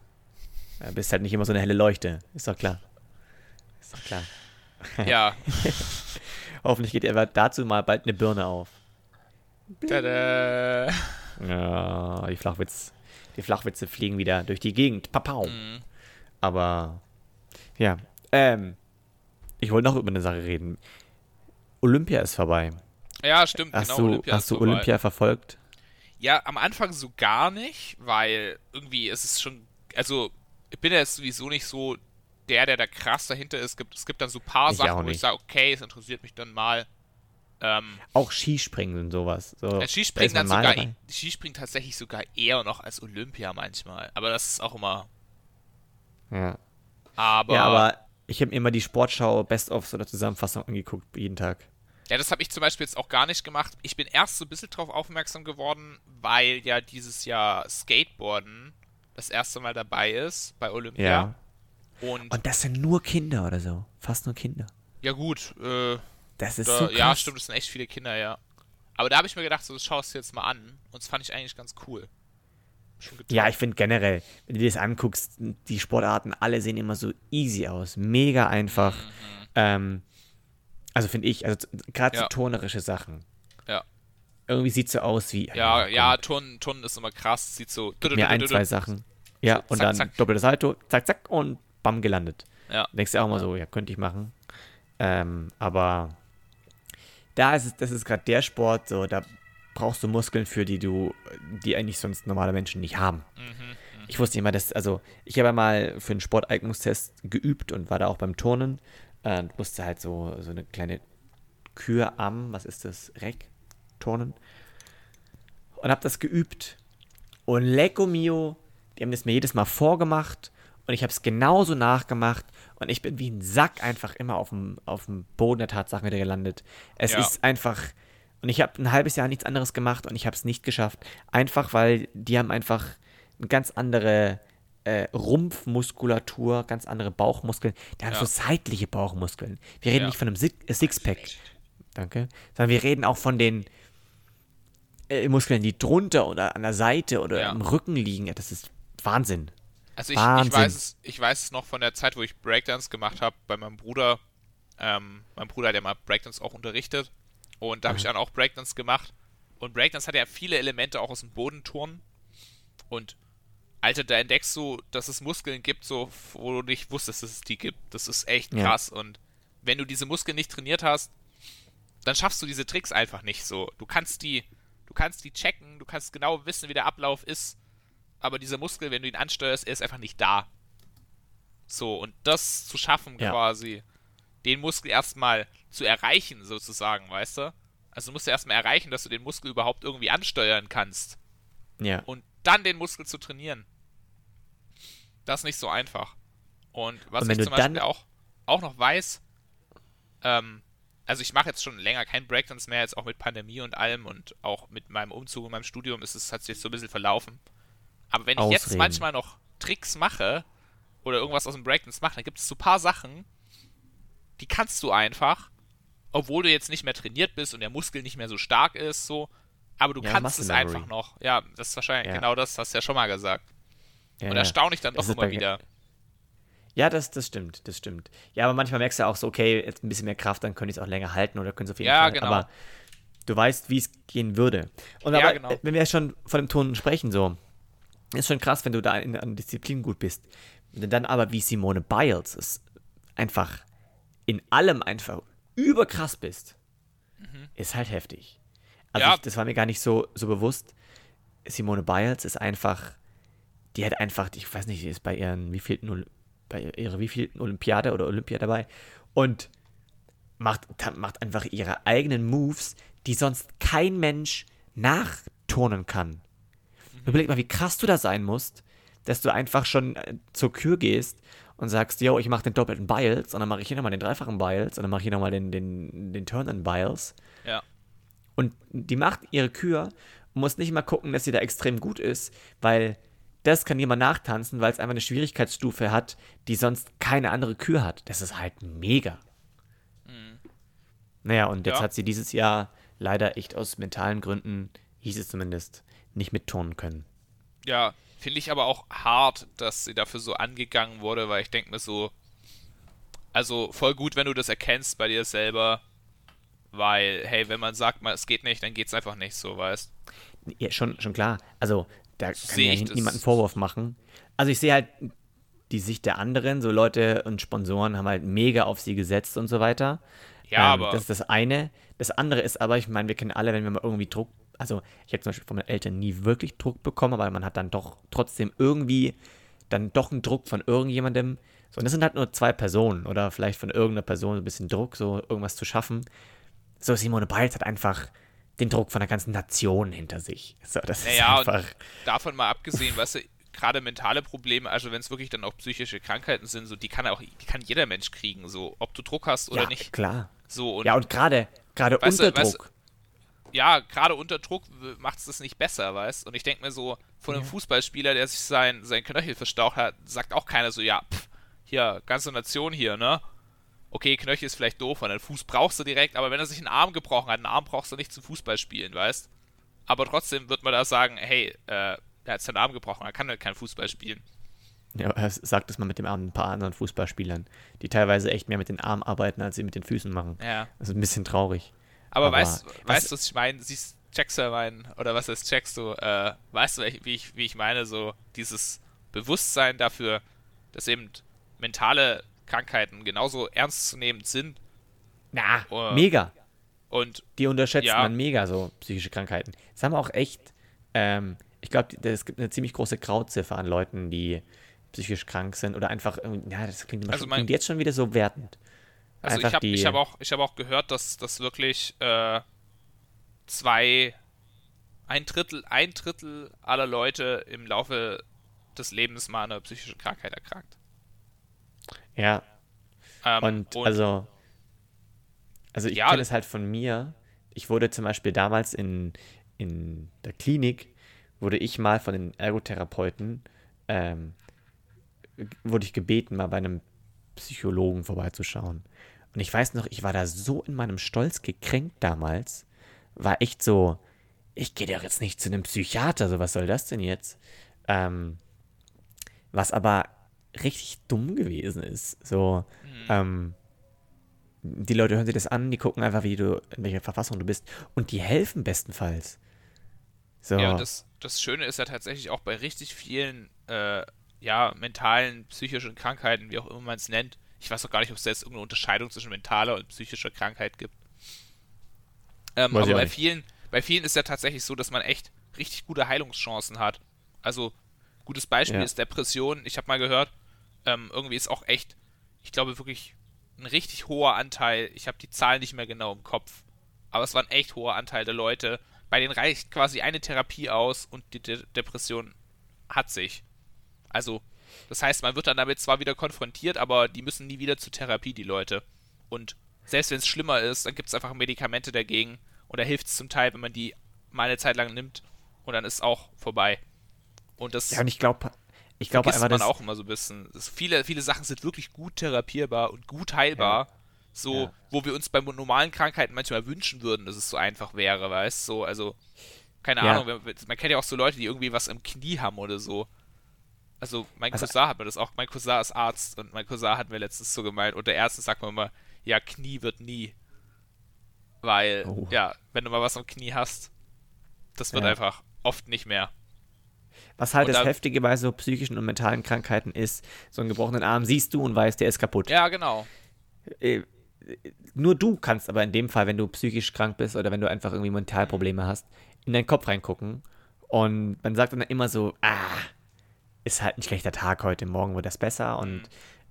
Du bist halt nicht immer so eine helle Leuchte. Ist doch klar. Ist doch klar. Ja. Hoffentlich geht aber dazu mal bald eine Birne auf. Tada. Ja, die, Flachwitz, die Flachwitze fliegen wieder durch die Gegend. Papau. Mhm. Aber, ja. Ähm, ich wollte noch über eine Sache reden. Olympia ist vorbei. Ja, stimmt, Hast genau. du, Olympia hast ist du vorbei. Olympia verfolgt? Ja, am Anfang so gar nicht, weil irgendwie ist es schon, also ich bin ja jetzt sowieso nicht so der, der da krass dahinter ist. Es gibt, es gibt dann so ein paar Ich Sachen, wo ich sage, okay, es interessiert mich dann mal. Ähm, Auch Skispringen und sowas. So, ja, Skispringen dann sogar, dabei. Skispringen tatsächlich sogar eher noch als Olympia manchmal. Aber das ist auch immer, Ja. aber, ja, aber ich habe mir immer die Sportschau Best-ofs oder Zusammenfassung angeguckt, jeden Tag. Ja, das habe ich zum Beispiel jetzt auch gar nicht gemacht. Ich bin erst so ein bisschen drauf aufmerksam geworden, weil ja dieses Jahr Skateboarden das erste Mal dabei ist bei Olympia. Ja. Und, Und das sind nur Kinder oder so. Fast nur Kinder. ja gut, äh, Das ist da, so krass. ja stimmt, das sind echt viele Kinder, ja. Aber da habe ich mir gedacht, so, das schaust du jetzt mal an. Und das fand ich eigentlich ganz cool. Ja, ich finde generell, wenn du dir das anguckst, die Sportarten, alle sehen immer so easy aus. Mega einfach. Mhm. Ähm, also finde ich, also gerade ja. so turnerische Sachen. Ja. Irgendwie sieht so aus wie. Ja, ja, Turnen, Turnen ist immer krass. Sieht so. Mir ein, zwei Sachen. Ja, und dann doppeltes Salto, zack, zack und bam, gelandet. Ja. Denkst du auch mal so, ja, könnte ich machen. Ähm, aber da ist es, das ist gerade der Sport, so, da brauchst du Muskeln für, die du, die eigentlich sonst normale Menschen nicht haben. Mhm, mhm. ich wusste immer, dass, also ich habe mal für einen Sporteignungstest geübt und war da auch beim Turnen äh, und musste halt so, so eine kleine Kür am, was ist das, Reck, Turnen und habe das geübt und Lecco Mio, die haben das mir jedes Mal vorgemacht und ich habe es genauso nachgemacht und ich bin wie ein Sack einfach immer auf dem, auf dem Boden der Tatsachen wieder gelandet. Es ja. ist einfach, und ich habe ein halbes Jahr nichts anderes gemacht und ich habe es nicht geschafft. Einfach, weil die haben einfach eine ganz andere äh, Rumpfmuskulatur, ganz andere Bauchmuskeln. Die haben ja. so seitliche Bauchmuskeln. Wir reden ja. nicht von einem äh, Sixpack. Danke. Sondern wir reden auch von den äh, Muskeln, die drunter oder an der Seite oder im Rücken liegen. Ja, das ist Wahnsinn. Also ich, ich, weiß es, ich weiß es noch von der Zeit, wo ich Breakdance gemacht habe bei meinem Bruder. Ähm, mein Bruder hat ja mal Breakdance auch unterrichtet. Und da habe ich dann auch Breakdance gemacht. Und Breakdance hat ja viele Elemente auch aus dem Bodenturnen. Und Alter, da entdeckst du, dass es Muskeln gibt, so, wo du nicht wusstest, dass es die gibt. Das ist echt krass. Ja. Und wenn du diese Muskeln nicht trainiert hast, dann schaffst du diese Tricks einfach nicht so. Du kannst die, du kannst die checken, du kannst genau wissen, wie der Ablauf ist, aber dieser Muskel, wenn du ihn ansteuerst, er ist einfach nicht da. So, und das zu schaffen ja. quasi, den Muskel erstmal zu erreichen, sozusagen, weißt du? Also du musst ja erstmal erreichen, dass du den Muskel überhaupt irgendwie ansteuern kannst. Ja. Und dann den Muskel zu trainieren. Das ist nicht so einfach. Und was und ich zum Beispiel auch, auch noch weiß, ähm, also ich mache jetzt schon länger kein Breakdance mehr, jetzt auch mit Pandemie und allem und auch mit meinem Umzug und meinem Studium ist es, hat sich so ein bisschen verlaufen. Aber wenn ich Ausreden. jetzt manchmal noch Tricks mache oder irgendwas aus dem Breakdance mache, dann gibt es so ein paar Sachen, die kannst du einfach, obwohl du jetzt nicht mehr trainiert bist und der Muskel nicht mehr so stark ist, so, aber du ja, kannst es einfach noch. Ja, das ist wahrscheinlich ja. genau das, hast du ja schon mal gesagt. Ja, und erstaunlich dann doch immer wieder. Ja, das, das stimmt, das stimmt. Ja, aber manchmal merkst du auch so, okay, jetzt ein bisschen mehr Kraft, dann könnte ich es auch länger halten oder könnte es auf jeden ja, Fall. Genau. Aber du weißt, wie es gehen würde. Und ja, aber, genau. wenn wir schon von dem Ton sprechen, so, ist schon krass, wenn du da in, an Disziplin gut bist. Wenn du dann aber wie Simone Biles ist einfach in allem einfach überkrass bist, mhm. ist halt heftig. Also ja. ich, das war mir gar nicht so, so bewusst. Simone Biles ist einfach, die hat einfach, ich weiß nicht, die ist bei ihren wievielten, bei ihrer wievielten Olympiade oder Olympia dabei und macht, macht einfach ihre eigenen Moves, die sonst kein Mensch nachturnen kann. Überleg mal, wie krass du da sein musst, dass du einfach schon äh, zur Kür gehst und sagst, yo, ich mache den doppelten Biles und dann mache ich hier nochmal den dreifachen Biles und dann mache ich hier nochmal den, den, den Turn Biles. Ja. Und die macht ihre Kür und muss nicht mal gucken, dass sie da extrem gut ist, weil das kann jemand nachtanzen, weil es einfach eine Schwierigkeitsstufe hat, die sonst keine andere Kür hat. Das ist halt mega. Mhm. Naja, und jetzt ja. hat sie dieses Jahr leider echt aus mentalen Gründen, hieß es zumindest, nicht mitturnen können. Ja, Finde ich aber auch hart, dass sie dafür so angegangen wurde, weil ich denke mir so, also voll gut, wenn du das erkennst bei dir selber, weil, hey, wenn man sagt, es geht nicht, dann geht es einfach nicht so, weißt Ja, schon, schon klar. Also, da kann ja niemand einen Vorwurf machen. Also, ich sehe halt die Sicht der anderen, so Leute und Sponsoren haben halt mega auf sie gesetzt und so weiter. Ja, ähm, aber. Das ist das eine. Das andere ist aber, ich meine, wir kennen alle, wenn wir mal irgendwie Druck also ich habe zum Beispiel von meinen Eltern nie wirklich Druck bekommen, aber man hat dann doch trotzdem irgendwie dann doch einen Druck von irgendjemandem. So, und das sind halt nur zwei Personen oder vielleicht von irgendeiner Person ein bisschen Druck, so irgendwas zu schaffen. So, Simone Biles hat einfach den Druck von der ganzen Nation hinter sich. So, das naja, ist einfach. davon mal abgesehen, weißt du, gerade mentale Probleme, also wenn es wirklich dann auch psychische Krankheiten sind, so die kann auch, die kann jeder Mensch kriegen, so ob du Druck hast oder ja, nicht. Klar. So und ja und gerade gerade unter Druck. Weißt, ja, gerade unter Druck macht es das nicht besser, weißt Und ich denke mir so, von einem ja. Fußballspieler, der sich sein, sein Knöchel verstaucht hat, sagt auch keiner so, ja, pff, hier, ganze Nation hier, ne? Okay, Knöchel ist vielleicht doof, weil einen Fuß brauchst du direkt, aber wenn er sich einen Arm gebrochen hat, einen Arm brauchst du nicht zum Fußballspielen, weißt Aber trotzdem wird man da sagen, hey, äh, der hat seinen Arm gebrochen, er kann halt kein Fußball spielen. Ja, er sagt das mal mit dem Arm ein paar anderen Fußballspielern, die teilweise echt mehr mit den Armen arbeiten, als sie mit den Füßen machen. Ja. Das ist ein bisschen traurig. Aber, Aber weißt, was, weißt du, was ich meine? Siehst, checkst du meinen, oder was ist checkst du, äh, weißt du, wie ich, wie ich meine, so dieses Bewusstsein dafür, dass eben mentale Krankheiten genauso ernstzunehmend sind. Na, uh, mega. Und die unterschätzt ja. man mega, so psychische Krankheiten. Das haben wir auch echt, ähm, ich glaube, es gibt eine ziemlich große Grauziffer an Leuten, die psychisch krank sind oder einfach, ja, das klingt, immer also schon, klingt jetzt schon wieder so wertend. Also einfach ich habe hab auch, hab auch gehört, dass das wirklich äh, zwei, ein Drittel, ein Drittel aller Leute im Laufe des Lebens mal an einer psychischen Krankheit erkrankt. Ja. Ähm, und, und, also, also ich ja, kenne es halt von mir. Ich wurde zum Beispiel damals in, in der Klinik, wurde ich mal von den Ergotherapeuten, ähm, wurde ich gebeten, mal bei einem Psychologen vorbeizuschauen. Und ich weiß noch, ich war da so in meinem Stolz gekränkt damals, war echt so, ich gehe doch jetzt nicht zu einem Psychiater, so was soll das denn jetzt? Ähm, was aber richtig dumm gewesen ist. So, mhm. ähm, die Leute hören sich das an, die gucken einfach, wie du, in welcher Verfassung du bist und die helfen bestenfalls. So. Ja, und das, das Schöne ist ja tatsächlich auch bei richtig vielen, äh, ja, mentalen, psychischen Krankheiten, wie auch immer man es nennt. Ich weiß auch gar nicht, ob es da jetzt irgendeine Unterscheidung zwischen mentaler und psychischer Krankheit gibt. Ähm, aber bei vielen, bei vielen ist ja tatsächlich so, dass man echt richtig gute Heilungschancen hat. Also, gutes Beispiel ja. ist Depression. Ich habe mal gehört, ähm, irgendwie ist auch echt, ich glaube wirklich ein richtig hoher Anteil, ich habe die Zahlen nicht mehr genau im Kopf, aber es war ein echt hoher Anteil der Leute, bei denen reicht quasi eine Therapie aus und die De Depression hat sich. Also, das heißt, man wird dann damit zwar wieder konfrontiert, aber die müssen nie wieder zur Therapie, die Leute. Und selbst wenn es schlimmer ist, dann gibt es einfach Medikamente dagegen und da hilft es zum Teil, wenn man die mal eine Zeit lang nimmt und dann ist es auch vorbei. Und das. Ja, und ich glaube, ich glaube einfach, man auch immer so ein bisschen. viele, viele Sachen sind wirklich gut therapierbar und gut heilbar. Ja. So, ja. wo wir uns bei normalen Krankheiten manchmal wünschen würden, dass es so einfach wäre, weißt du? So, also, keine ja. Ahnung, man kennt ja auch so Leute, die irgendwie was im Knie haben oder so. Also, mein also, Cousin hat mir das auch, mein Cousin ist Arzt und mein Cousin hat mir letztens so gemeint, und der Ärzte sagt mir immer, ja, Knie wird nie. Weil, oh. ja, wenn du mal was am Knie hast, das wird einfach oft nicht mehr. Was halt und das Heftige bei so psychischen und mentalen Krankheiten ist, so einen gebrochenen Arm siehst du und weißt, der ist kaputt. Ja, genau. Äh, nur du kannst aber in dem Fall, wenn du psychisch krank bist oder wenn du einfach irgendwie Mentalprobleme hast, in deinen Kopf reingucken. Und man sagt dann immer so, ah, ist halt ein schlechter Tag heute, morgen wird das besser und mhm.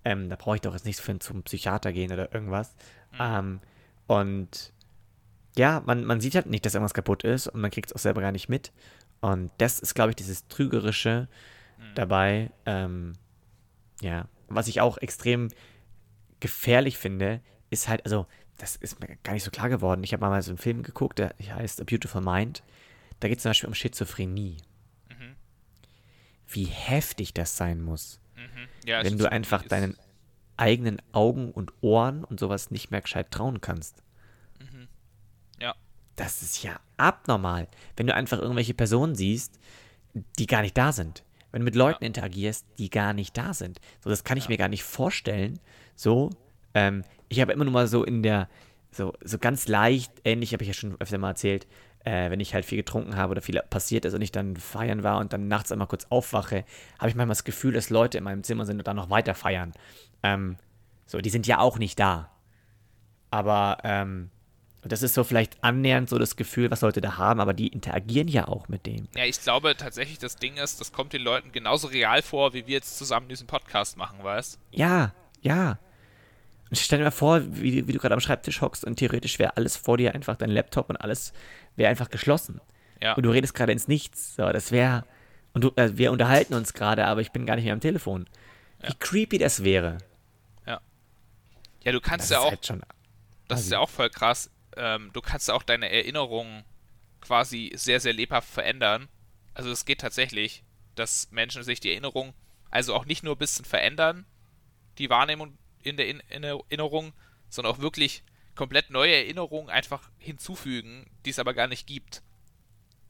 ähm, da brauche ich doch jetzt nicht für zum Psychiater gehen oder irgendwas. Mhm. Ähm, und ja, man, man sieht halt nicht, dass irgendwas kaputt ist und man kriegt es auch selber gar nicht mit. Und das ist, glaube ich, dieses Trügerische mhm. dabei. Ähm, ja, was ich auch extrem gefährlich finde, ist halt, also, das ist mir gar nicht so klar geworden. Ich habe mal so einen Film geguckt, der heißt A Beautiful Mind. Da geht es zum Beispiel um Schizophrenie. Wie heftig das sein muss. Mhm. Ja, wenn du einfach deinen eigenen Augen und Ohren und sowas nicht mehr gescheit trauen kannst. Mhm. Ja. Das ist ja abnormal, wenn du einfach irgendwelche Personen siehst, die gar nicht da sind. Wenn du mit Leuten ja. interagierst, die gar nicht da sind. So, das kann ich ja. mir gar nicht vorstellen. So, ähm, ich habe immer nur mal so in der, so, so ganz leicht, ähnlich habe ich ja schon öfter mal erzählt, äh, wenn ich halt viel getrunken habe oder viel passiert ist und ich dann feiern war und dann nachts einmal kurz aufwache, habe ich manchmal das Gefühl, dass Leute in meinem Zimmer sind und dann noch weiter feiern. Ähm, so, die sind ja auch nicht da. Aber ähm, das ist so vielleicht annähernd so das Gefühl, was Leute da haben, aber die interagieren ja auch mit dem. Ja, ich glaube tatsächlich, das Ding ist, das kommt den Leuten genauso real vor, wie wir jetzt zusammen diesen Podcast machen, weißt? Ja, ja. Stell dir mal vor, wie, wie du gerade am Schreibtisch hockst und theoretisch wäre alles vor dir einfach dein Laptop und alles wäre einfach geschlossen. Ja. Und du redest gerade ins Nichts. So, das wäre. Und du, äh, wir unterhalten uns gerade, aber ich bin gar nicht mehr am Telefon. Wie ja. creepy das wäre. Ja. Ja, du kannst das ja auch. Halt schon, das ist ja auch voll krass. Ähm, du kannst auch deine Erinnerungen quasi sehr, sehr lebhaft verändern. Also es geht tatsächlich, dass Menschen sich die Erinnerung also auch nicht nur ein bisschen verändern, die Wahrnehmung in der in Erinnerung, sondern auch wirklich komplett neue Erinnerungen einfach hinzufügen, die es aber gar nicht gibt.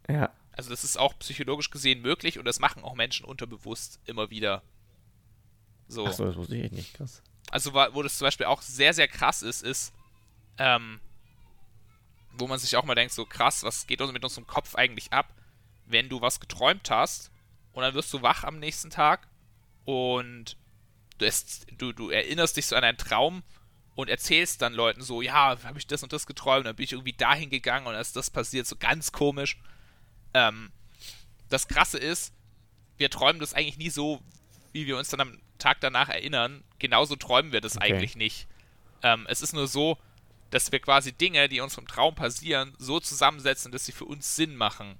Ja. Also das ist auch psychologisch gesehen möglich und das machen auch Menschen unterbewusst immer wieder. So. Achso, das wusste ich nicht, krass. Also wo das zum Beispiel auch sehr, sehr krass ist, ist, ähm, wo man sich auch mal denkt, so krass, was geht mit unserem Kopf eigentlich ab, wenn du was geträumt hast und dann wirst du wach am nächsten Tag und du, ist, du, du erinnerst dich so an einen Traum und erzählst dann Leuten so, ja, habe ich das und das geträumt, dann bin ich irgendwie dahin gegangen und dann ist das passiert, so ganz komisch. Ähm, das Krasse ist, wir träumen das eigentlich nie so, wie wir uns dann am Tag danach erinnern. Genauso träumen wir das okay. eigentlich nicht. Ähm, es ist nur so, dass wir quasi Dinge, die uns im Traum passieren, so zusammensetzen, dass sie für uns Sinn machen.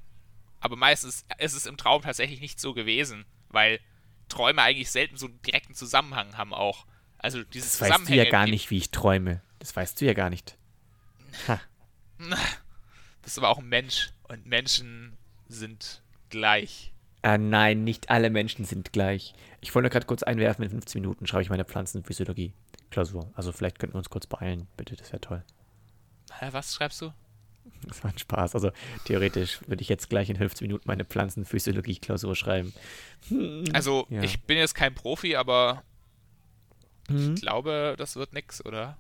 Aber meistens ist es im Traum tatsächlich nicht so gewesen, weil Träume eigentlich selten so einen direkten Zusammenhang haben auch. Also dieses Das weißt du ja gar nicht, wie ich träume. Das weißt du ja gar nicht. Ha. Das ist aber auch ein Mensch und Menschen sind gleich. Ah, nein, nicht alle Menschen sind gleich. Ich wollte nur gerade kurz einwerfen, in 15 Minuten schreibe ich meine Pflanzenphysiologie-Klausur. Also vielleicht könnten wir uns kurz beeilen, bitte, das wäre toll. Was schreibst du? Das war ein Spaß. Also theoretisch würde ich jetzt gleich in 15 Minuten meine Pflanzenphysiologie-Klausur schreiben. Hm, also ja. ich bin jetzt kein Profi, aber mhm. ich glaube, das wird nix, oder?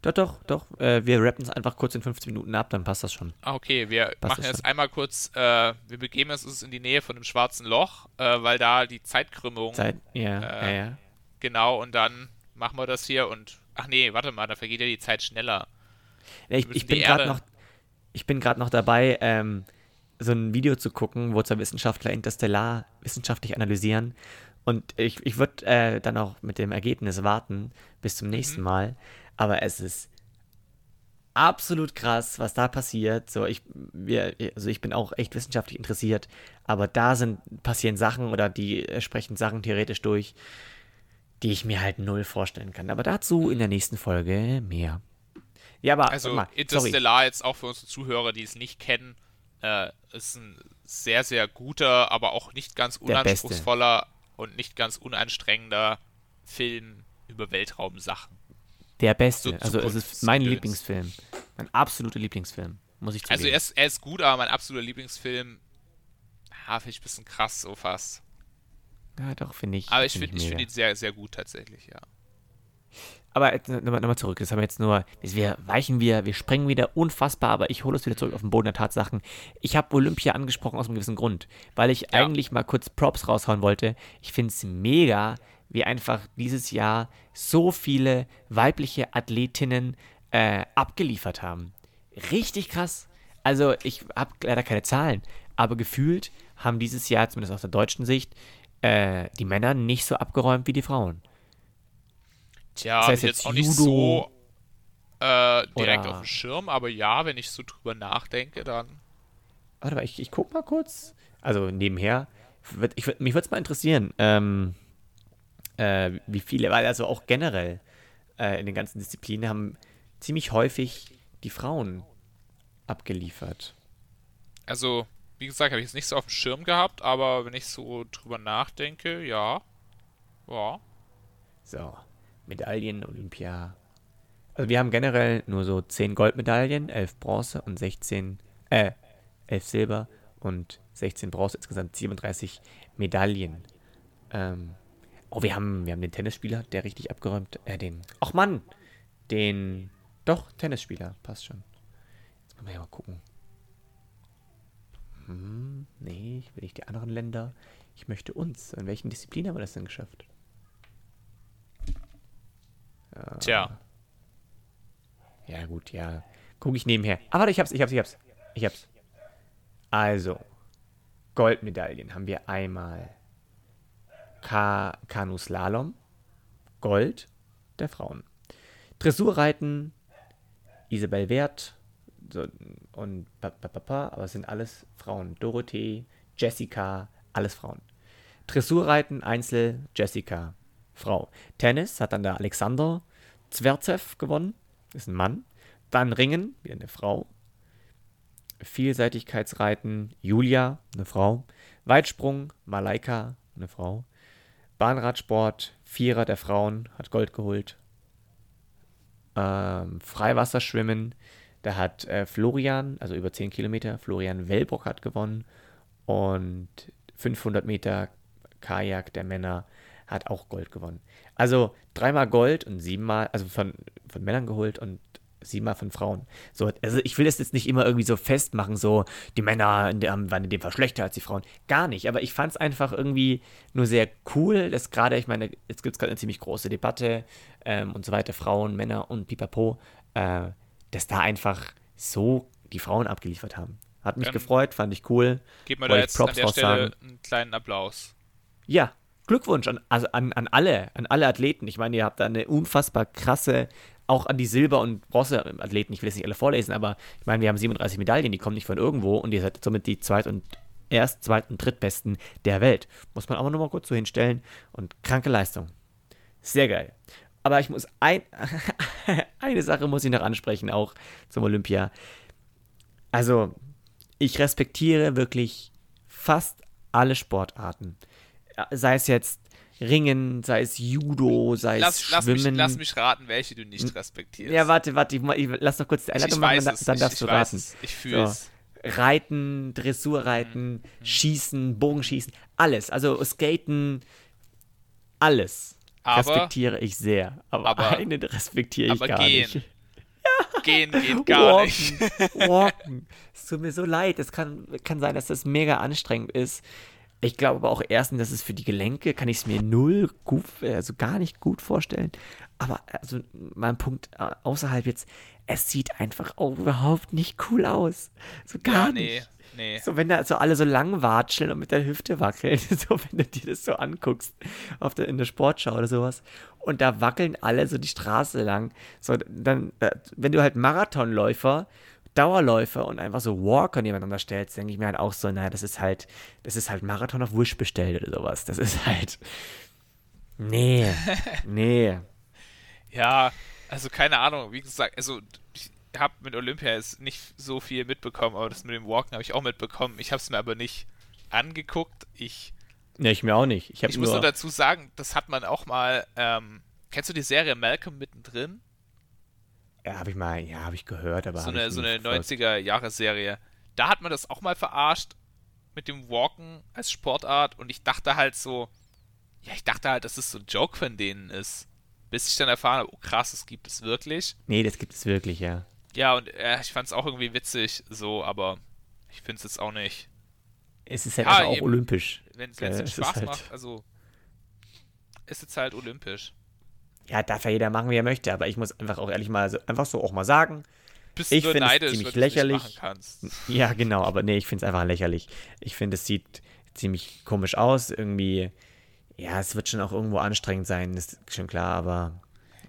Doch, doch, doch. Äh, wir rappen es einfach kurz in 15 Minuten ab, dann passt das schon. Ah, okay. Wir passt machen jetzt schon. einmal kurz, äh, wir begeben uns in die Nähe von dem schwarzen Loch, äh, weil da die Zeitkrümmung. Zeit, ja, ja, äh, ja. Genau, und dann machen wir das hier und. Ach nee, warte mal, da vergeht ja die Zeit schneller. Ich, ich, bin gerade noch, ich bin gerade noch dabei, ähm, so ein Video zu gucken, wo zwei Wissenschaftler Interstellar wissenschaftlich analysieren. Und ich, ich würde äh, dann auch mit dem Ergebnis warten bis zum nächsten mhm. Mal. Aber es ist absolut krass, was da passiert. So, ich, wir, also ich bin auch echt wissenschaftlich interessiert, aber da sind, passieren Sachen oder die sprechen Sachen theoretisch durch, die ich mir halt null vorstellen kann. Aber dazu in der nächsten Folge mehr. Ja, aber also mal, Interstellar sorry. jetzt auch für unsere Zuhörer, die es nicht kennen, äh, ist ein sehr, sehr guter, aber auch nicht ganz unanspruchsvoller und nicht ganz unanstrengender Film über Weltraumsachen. Der beste. So also es ist mein Lieblingsfilm. Mein absoluter Lieblingsfilm, muss ich zugeben. Also er ist, er ist gut, aber mein absoluter Lieblingsfilm, ja, finde ich ein bisschen krass so fast. Ja, doch, finde ich. Aber ich finde ich find ihn sehr, sehr gut tatsächlich, ja. Aber nochmal noch zurück, das haben wir jetzt nur, wir weichen wir, wir sprengen wieder unfassbar, aber ich hole es wieder zurück auf den Boden der Tatsachen. Ich habe Olympia angesprochen aus einem gewissen Grund, weil ich ja. eigentlich mal kurz Props raushauen wollte. Ich finde es mega, wie einfach dieses Jahr so viele weibliche Athletinnen äh, abgeliefert haben. Richtig krass. Also ich habe leider keine Zahlen, aber gefühlt haben dieses Jahr, zumindest aus der deutschen Sicht, äh, die Männer nicht so abgeräumt wie die Frauen. Tja, das heißt jetzt, jetzt auch nicht so äh, direkt auf dem Schirm, aber ja, wenn ich so drüber nachdenke, dann. Warte mal, ich, ich guck mal kurz. Also nebenher. Ich, mich würde es mal interessieren, ähm, äh, wie viele, weil also auch generell äh, in den ganzen Disziplinen haben ziemlich häufig die Frauen abgeliefert. Also, wie gesagt, habe ich es nicht so auf dem Schirm gehabt, aber wenn ich so drüber nachdenke, ja. Ja. So, Medaillen, Olympia. Also wir haben generell nur so 10 Goldmedaillen, 11 Bronze und 16, äh, 11 Silber und 16 Bronze, insgesamt 37 Medaillen. Ähm, oh, wir haben, wir haben den Tennisspieler, der richtig abgeräumt, äh, den, ach Mann, den, doch, Tennisspieler, passt schon. Jetzt können wir ja mal gucken. Hm, nee, ich will nicht die anderen Länder. Ich möchte uns. In welchen Disziplinen haben wir das denn geschafft? Ja. Tja. Ja, gut, ja. Gucke ich nebenher. Ah, warte, ich hab's, ich hab's, ich hab's. Ich hab's. Also, Goldmedaillen haben wir einmal Ka Kanuslalom, Gold der Frauen. Dressurreiten, Isabel Wert so, und Papa, aber es sind alles Frauen. Dorothee, Jessica, alles Frauen. Dressurreiten, Einzel, Jessica, Frau. Tennis hat dann der Alexander Zwerzev gewonnen, ist ein Mann. Dann Ringen, wieder eine Frau. Vielseitigkeitsreiten, Julia, eine Frau. Weitsprung, Malaika, eine Frau. Bahnradsport, Vierer der Frauen, hat Gold geholt. Ähm, Freiwasserschwimmen, Da hat äh, Florian, also über 10 Kilometer, Florian Wellbrock hat gewonnen. Und 500 Meter Kajak der Männer hat auch Gold gewonnen. Also dreimal Gold und siebenmal, also von, von Männern geholt und siebenmal von Frauen. So, also ich will das jetzt nicht immer irgendwie so festmachen, so die Männer in der, waren in dem Fall schlechter als die Frauen. Gar nicht, aber ich fand es einfach irgendwie nur sehr cool, dass gerade, ich meine, jetzt gibt es gerade eine ziemlich große Debatte ähm, und so weiter, Frauen, Männer und pipapo, äh, dass da einfach so die Frauen abgeliefert haben. Hat mich ähm, gefreut, fand ich cool. Gib mir da jetzt Props an der Stelle einen kleinen Applaus. Ja, Glückwunsch an, also an, an alle, an alle Athleten. Ich meine, ihr habt da eine unfassbar krasse, auch an die Silber- und Bronze-Athleten, ich will jetzt nicht alle vorlesen, aber ich meine, wir haben 37 Medaillen, die kommen nicht von irgendwo und ihr seid somit die zweit- und erst, zweit- und drittbesten der Welt. Muss man aber nur mal kurz so hinstellen und kranke Leistung. Sehr geil. Aber ich muss ein, eine Sache muss ich noch ansprechen, auch zum Olympia. Also, ich respektiere wirklich fast alle Sportarten. Sei es jetzt Ringen, sei es Judo, sei lass, es lass Schwimmen. Mich, lass mich raten, welche du nicht respektierst. Ja, warte, warte, ich, ich lass noch kurz die Einladung machen, dann, dann darfst du raten. Es. Ich fühle es. Reiten, Dressurreiten, mhm. Schießen, Bogenschießen, alles. Also Skaten, alles. Aber, respektiere ich sehr. Aber, aber eine respektiere ich gar gehen. nicht. Gehen geht gar Walken. nicht. Walken. Es tut mir so leid. Es kann, kann sein, dass das mega anstrengend ist. Ich glaube aber auch erstens, dass es für die Gelenke, kann ich es mir null gut, also gar nicht gut vorstellen. Aber also mein Punkt äh, außerhalb jetzt, es sieht einfach auch überhaupt nicht cool aus. So gar ja, nee, nicht. Nee. So, wenn da so alle so lang watscheln und mit der Hüfte wackeln, so wenn du dir das so anguckst auf der, in der Sportschau oder sowas. Und da wackeln alle so die Straße lang. So, dann, äh, wenn du halt Marathonläufer Dauerläufer und einfach so Walker nebeneinander stellst, denke ich mir halt auch so, naja, das ist halt, das ist halt Marathon auf Wish bestellt oder sowas. Das ist halt. Nee. nee. Ja, also keine Ahnung, wie gesagt, also ich habe mit Olympia jetzt nicht so viel mitbekommen, aber das mit dem Walken habe ich auch mitbekommen. Ich habe es mir aber nicht angeguckt. Ich. Ne, ich mir auch nicht. Ich, ich nur muss nur dazu sagen, das hat man auch mal. Ähm, kennst du die Serie Malcolm mittendrin? Ja, habe ich mal, ja, habe ich gehört, aber. So eine, so eine 90er-Jahre-Serie. Da hat man das auch mal verarscht mit dem Walken als Sportart und ich dachte halt so, ja, ich dachte halt, dass es so ein Joke von denen ist. Bis ich dann erfahren habe, oh krass, das gibt es wirklich. Nee, das gibt es wirklich, ja. Ja, und äh, ich fand es auch irgendwie witzig, so, aber ich finde es jetzt auch nicht. Es ist halt ja, auch eben, olympisch. Wenn es äh, Spaß halt macht, also ist jetzt halt olympisch ja, darf ja jeder machen, wie er möchte, aber ich muss einfach auch ehrlich mal so, einfach so auch mal sagen. Bist ich finde es ziemlich lächerlich. Ja, genau, aber nee, ich finde es einfach lächerlich. Ich finde, es sieht ziemlich komisch aus. Irgendwie, ja, es wird schon auch irgendwo anstrengend sein, ist schon klar, aber.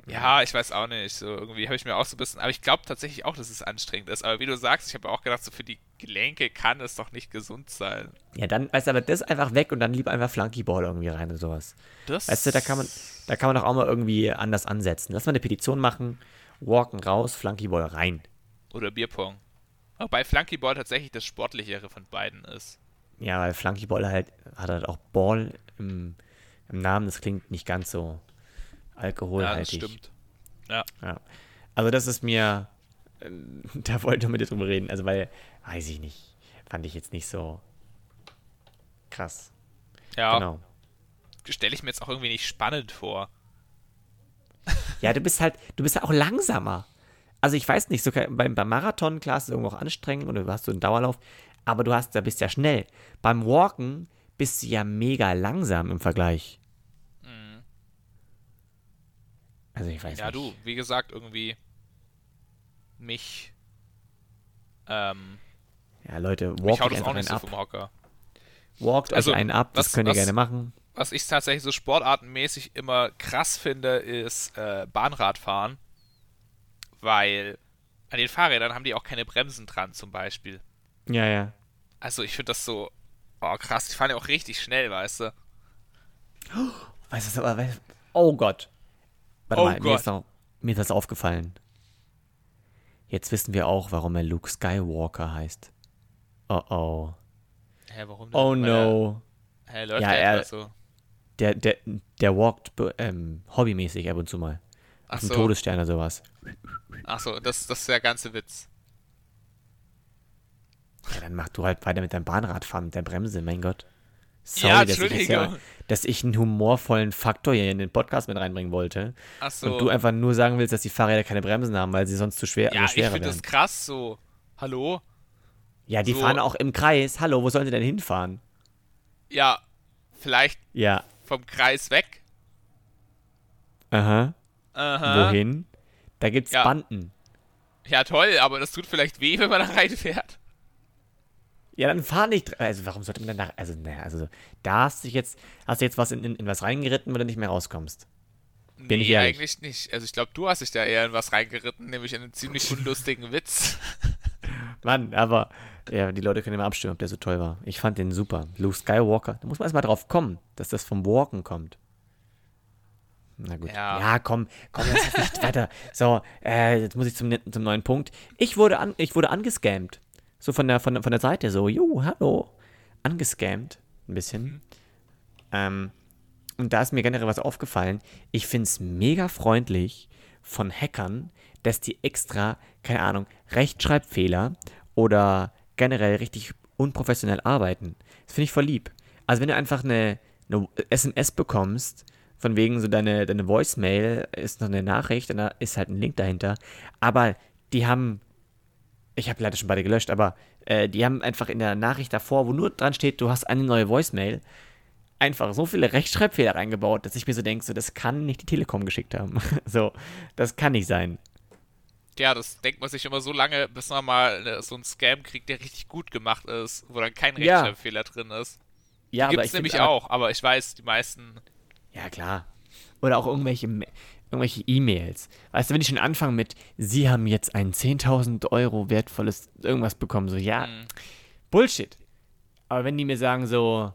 Ja, ich weiß auch nicht. So irgendwie habe ich mir auch so ein bisschen, aber ich glaube tatsächlich auch, dass es anstrengend ist. Aber wie du sagst, ich habe auch gedacht, so für die Gelenke kann es doch nicht gesund sein. Ja, dann, weißt du, aber das einfach weg und dann lieber einfach Flunkyball irgendwie rein und sowas. Das weißt du, da kann man, da kann man doch auch mal irgendwie anders ansetzen. Lass mal eine Petition machen, walken raus, Flunkyball rein. Oder Bierpong. Wobei Flunkyball tatsächlich das sportlichere von beiden ist. Ja, weil Flunkyball halt, hat halt auch Ball im, im Namen, das klingt nicht ganz so alkoholhaltig. Ja, das stimmt. Ja. ja. Also das ist mir, ähm, da wollte ich mit dir drüber reden, also weil, weiß ich nicht, fand ich jetzt nicht so krass. Ja. Genau stelle ich mir jetzt auch irgendwie nicht spannend vor. Ja, du bist halt, du bist ja auch langsamer. Also ich weiß nicht, so beim, beim Marathon, klar, ist es irgendwo auch anstrengend oder du hast so einen Dauerlauf, aber du hast, da bist ja schnell. Beim Walken bist du ja mega langsam im Vergleich. Mhm. Also ich weiß ja, nicht. Ja, du, wie gesagt, irgendwie mich ähm, ja, Leute, walk mich einfach einen so ab. Walkt also, euch einen ab, das was, könnt ihr was, gerne machen was ich tatsächlich so sportartenmäßig immer krass finde, ist äh, Bahnradfahren. Weil an den Fahrrädern haben die auch keine Bremsen dran, zum Beispiel. Ja, ja. Also ich finde das so, oh krass, die fahren ja auch richtig schnell, weißt du. Oh, weißt du, aber, oh Gott. Warte oh mal, Gott. Mir, ist noch, mir ist das aufgefallen. Jetzt wissen wir auch, warum er Luke Skywalker heißt. Oh oh. Hä, warum denn? Oh no. Hä, läuft ja, der er, so? Der, der, der walkt ähm, hobbymäßig ab und zu mal. Ach so. Todesstern oder sowas. Ach so, das, das ist der ganze Witz. Ja, dann mach du halt weiter mit deinem Bahnradfahren, mit der Bremse, mein Gott. Sorry, ja, dass, ich ja, dass ich einen humorvollen Faktor hier in den Podcast mit reinbringen wollte. Ach so. Und du einfach nur sagen willst, dass die Fahrräder keine Bremsen haben, weil sie sonst zu schwer, ja, schwerer ich finde das krass so. Hallo? Ja, die so. fahren auch im Kreis. Hallo, wo sollen sie denn hinfahren? Ja, vielleicht ja. vom Kreis weg. Aha. Aha. Wohin? Da gibt's ja. Banden. Ja, toll, aber das tut vielleicht weh, wenn man da reinfährt. Ja, dann fahr nicht. Also, warum sollte man dann nach. Also, naja, also, da hast du jetzt, hast du jetzt was in, in, in was reingeritten, wo du nicht mehr rauskommst. Bin nee, ich ehrlich. eigentlich nicht. Also, ich glaube, du hast dich da eher in was reingeritten, nämlich in einen ziemlich unlustigen Witz. Mann, aber ja, die Leute können immer abstimmen, ob der so toll war. Ich fand den super. Luke Skywalker. Da muss man erstmal drauf kommen, dass das vom Walken kommt. Na gut. Ja, ja komm, komm, jetzt nicht weiter. So, äh, jetzt muss ich zum, zum neuen Punkt. Ich wurde, an, ich wurde angescammt. So von der, von, von der Seite, so, jo, hallo. Angescammt. Ein bisschen. Mhm. Ähm, und da ist mir generell was aufgefallen. Ich finde es mega freundlich von Hackern, dass die extra, keine Ahnung, Rechtschreibfehler oder generell richtig unprofessionell arbeiten. Das finde ich voll lieb. Also wenn du einfach eine, eine SMS bekommst, von wegen so deine, deine Voicemail ist noch eine Nachricht und da ist halt ein Link dahinter. Aber die haben ich habe leider schon beide gelöscht, aber äh, die haben einfach in der Nachricht davor, wo nur dran steht, du hast eine neue Voicemail, einfach so viele Rechtschreibfehler reingebaut, dass ich mir so denke, so, das kann nicht die Telekom geschickt haben. so, das kann nicht sein. Ja, das denkt man sich immer so lange, bis man mal äh, so einen Scam kriegt, der richtig gut gemacht ist, wo dann kein Rechtschreibfehler ja. drin ist. Ja, die aber ich nämlich auch, aber ich weiß, die meisten. Ja, klar. Oder auch irgendwelche irgendwelche E-Mails. Weißt du, wenn ich schon anfange mit, Sie haben jetzt ein 10.000 Euro wertvolles irgendwas bekommen, so, ja, mhm. Bullshit. Aber wenn die mir sagen, so,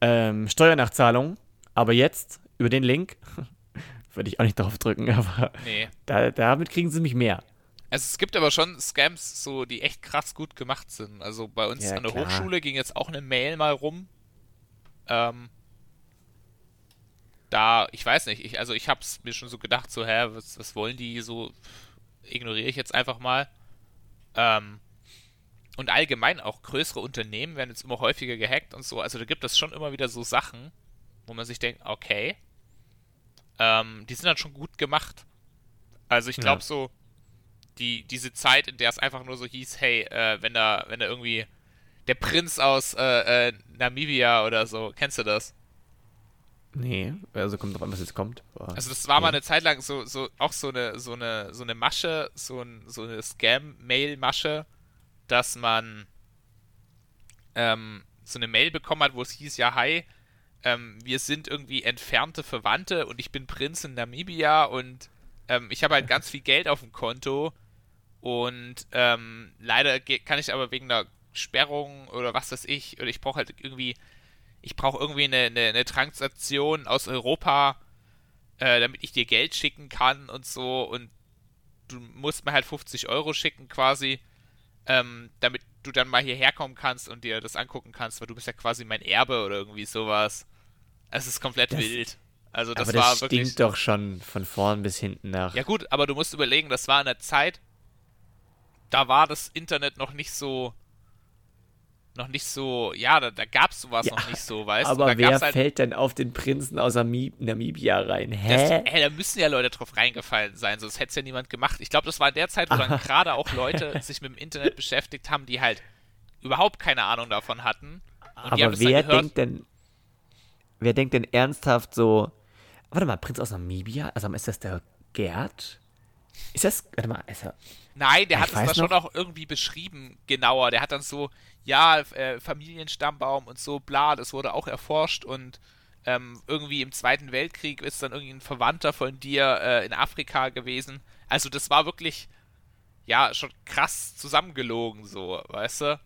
ähm, Steuernachzahlung, aber jetzt über den Link, würde ich auch nicht drauf drücken, aber nee. da, damit kriegen sie mich mehr. Also es gibt aber schon Scams, so die echt krass gut gemacht sind. Also bei uns ja, an der klar. Hochschule ging jetzt auch eine Mail mal rum. Ähm, da, ich weiß nicht, ich, also ich habe es mir schon so gedacht, so, hä, was, was wollen die so, ignoriere ich jetzt einfach mal. Ähm, und allgemein auch größere Unternehmen werden jetzt immer häufiger gehackt und so, also da gibt es schon immer wieder so Sachen, wo man sich denkt, okay, ähm, die sind dann schon gut gemacht. Also ich glaube ja. so, die, diese Zeit, in der es einfach nur so hieß, hey, äh, wenn da, wenn da irgendwie der Prinz aus äh, äh, Namibia oder so, kennst du das? Nee, also kommt drauf an, was jetzt kommt. Boah. Also das war mal eine Zeit lang so, so auch so eine, so eine, so eine Masche, so, ein, so eine Scam-Mail-Masche, dass man ähm, so eine Mail bekommen hat, wo es hieß, ja, hi, ähm, wir sind irgendwie entfernte Verwandte und ich bin Prinz in Namibia und ähm, ich habe halt ganz viel Geld auf dem Konto und ähm, leider kann ich aber wegen einer Sperrung oder was weiß ich, oder ich brauche halt irgendwie ich brauche irgendwie eine, eine, eine, Transaktion aus Europa, äh, damit ich dir Geld schicken kann und so und du musst mir halt 50 Euro schicken quasi, ähm, damit du dann mal hierher kommen kannst und dir das angucken kannst, weil du bist ja quasi mein Erbe oder irgendwie sowas. Es ist komplett das, wild. Also das, aber das war wirklich. doch schon von vorn bis hinten nach. Ja gut, aber du musst überlegen, das war in der Zeit, da war das Internet noch nicht so noch nicht so, ja, da, da gab es sowas ja, noch nicht so, weißt aber du? Aber wer halt, fällt denn auf den Prinzen aus Namibia rein? Hä? Das, ey, da müssen ja Leute drauf reingefallen sein, sonst hätte es ja niemand gemacht. Ich glaube, das war in der Zeit, wo dann gerade auch Leute sich mit dem Internet beschäftigt haben, die halt überhaupt keine Ahnung davon hatten. aber wer denkt denn, wer denkt denn ernsthaft so, warte mal, Prinz aus Namibia? Also ist das der Gerd? Ist das, warte mal, ist er, Nein, der ich hat es da schon auch irgendwie beschrieben, genauer. Der hat dann so, ja, äh, Familienstammbaum und so, bla, das wurde auch erforscht und ähm, irgendwie im Zweiten Weltkrieg ist dann irgendwie ein Verwandter von dir äh, in Afrika gewesen. Also das war wirklich, ja, schon krass zusammengelogen, so, weißt du?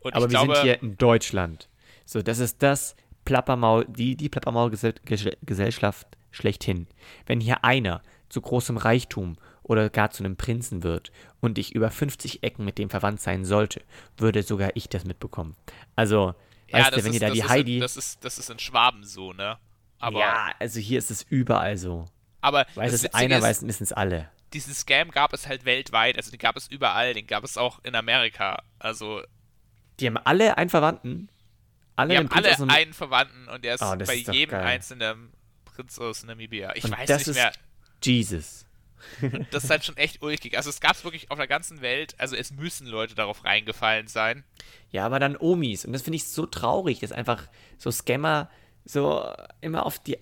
Und Aber wir glaube, sind hier in Deutschland. So, das ist das Plappermaul, die, die Plappermaul-Gesellschaft schlechthin. Wenn hier einer zu großem Reichtum oder gar zu einem Prinzen wird und ich über 50 Ecken mit dem verwandt sein sollte, würde sogar ich das mitbekommen. Also, ja, weißt du, wenn ist, ihr da die Heidi. In, das, ist, das ist in Schwaben so, ne? Aber, ja, also hier ist es überall so. Aber weiß es einer, weiß wissen es alle. Diesen Scam gab es halt weltweit, also den gab es überall, den gab es auch in Amerika. Also Die haben alle einen Verwandten. Alle die haben alle so einen Verwandten und der ist oh, bei ist jedem einzelnen Prinz aus Namibia. Ich und weiß nicht mehr. Jesus. Und das ist halt schon echt ulkig. Also es gab es wirklich auf der ganzen Welt, also es müssen Leute darauf reingefallen sein. Ja, aber dann Omis. Und das finde ich so traurig, dass einfach so Scammer so immer auf die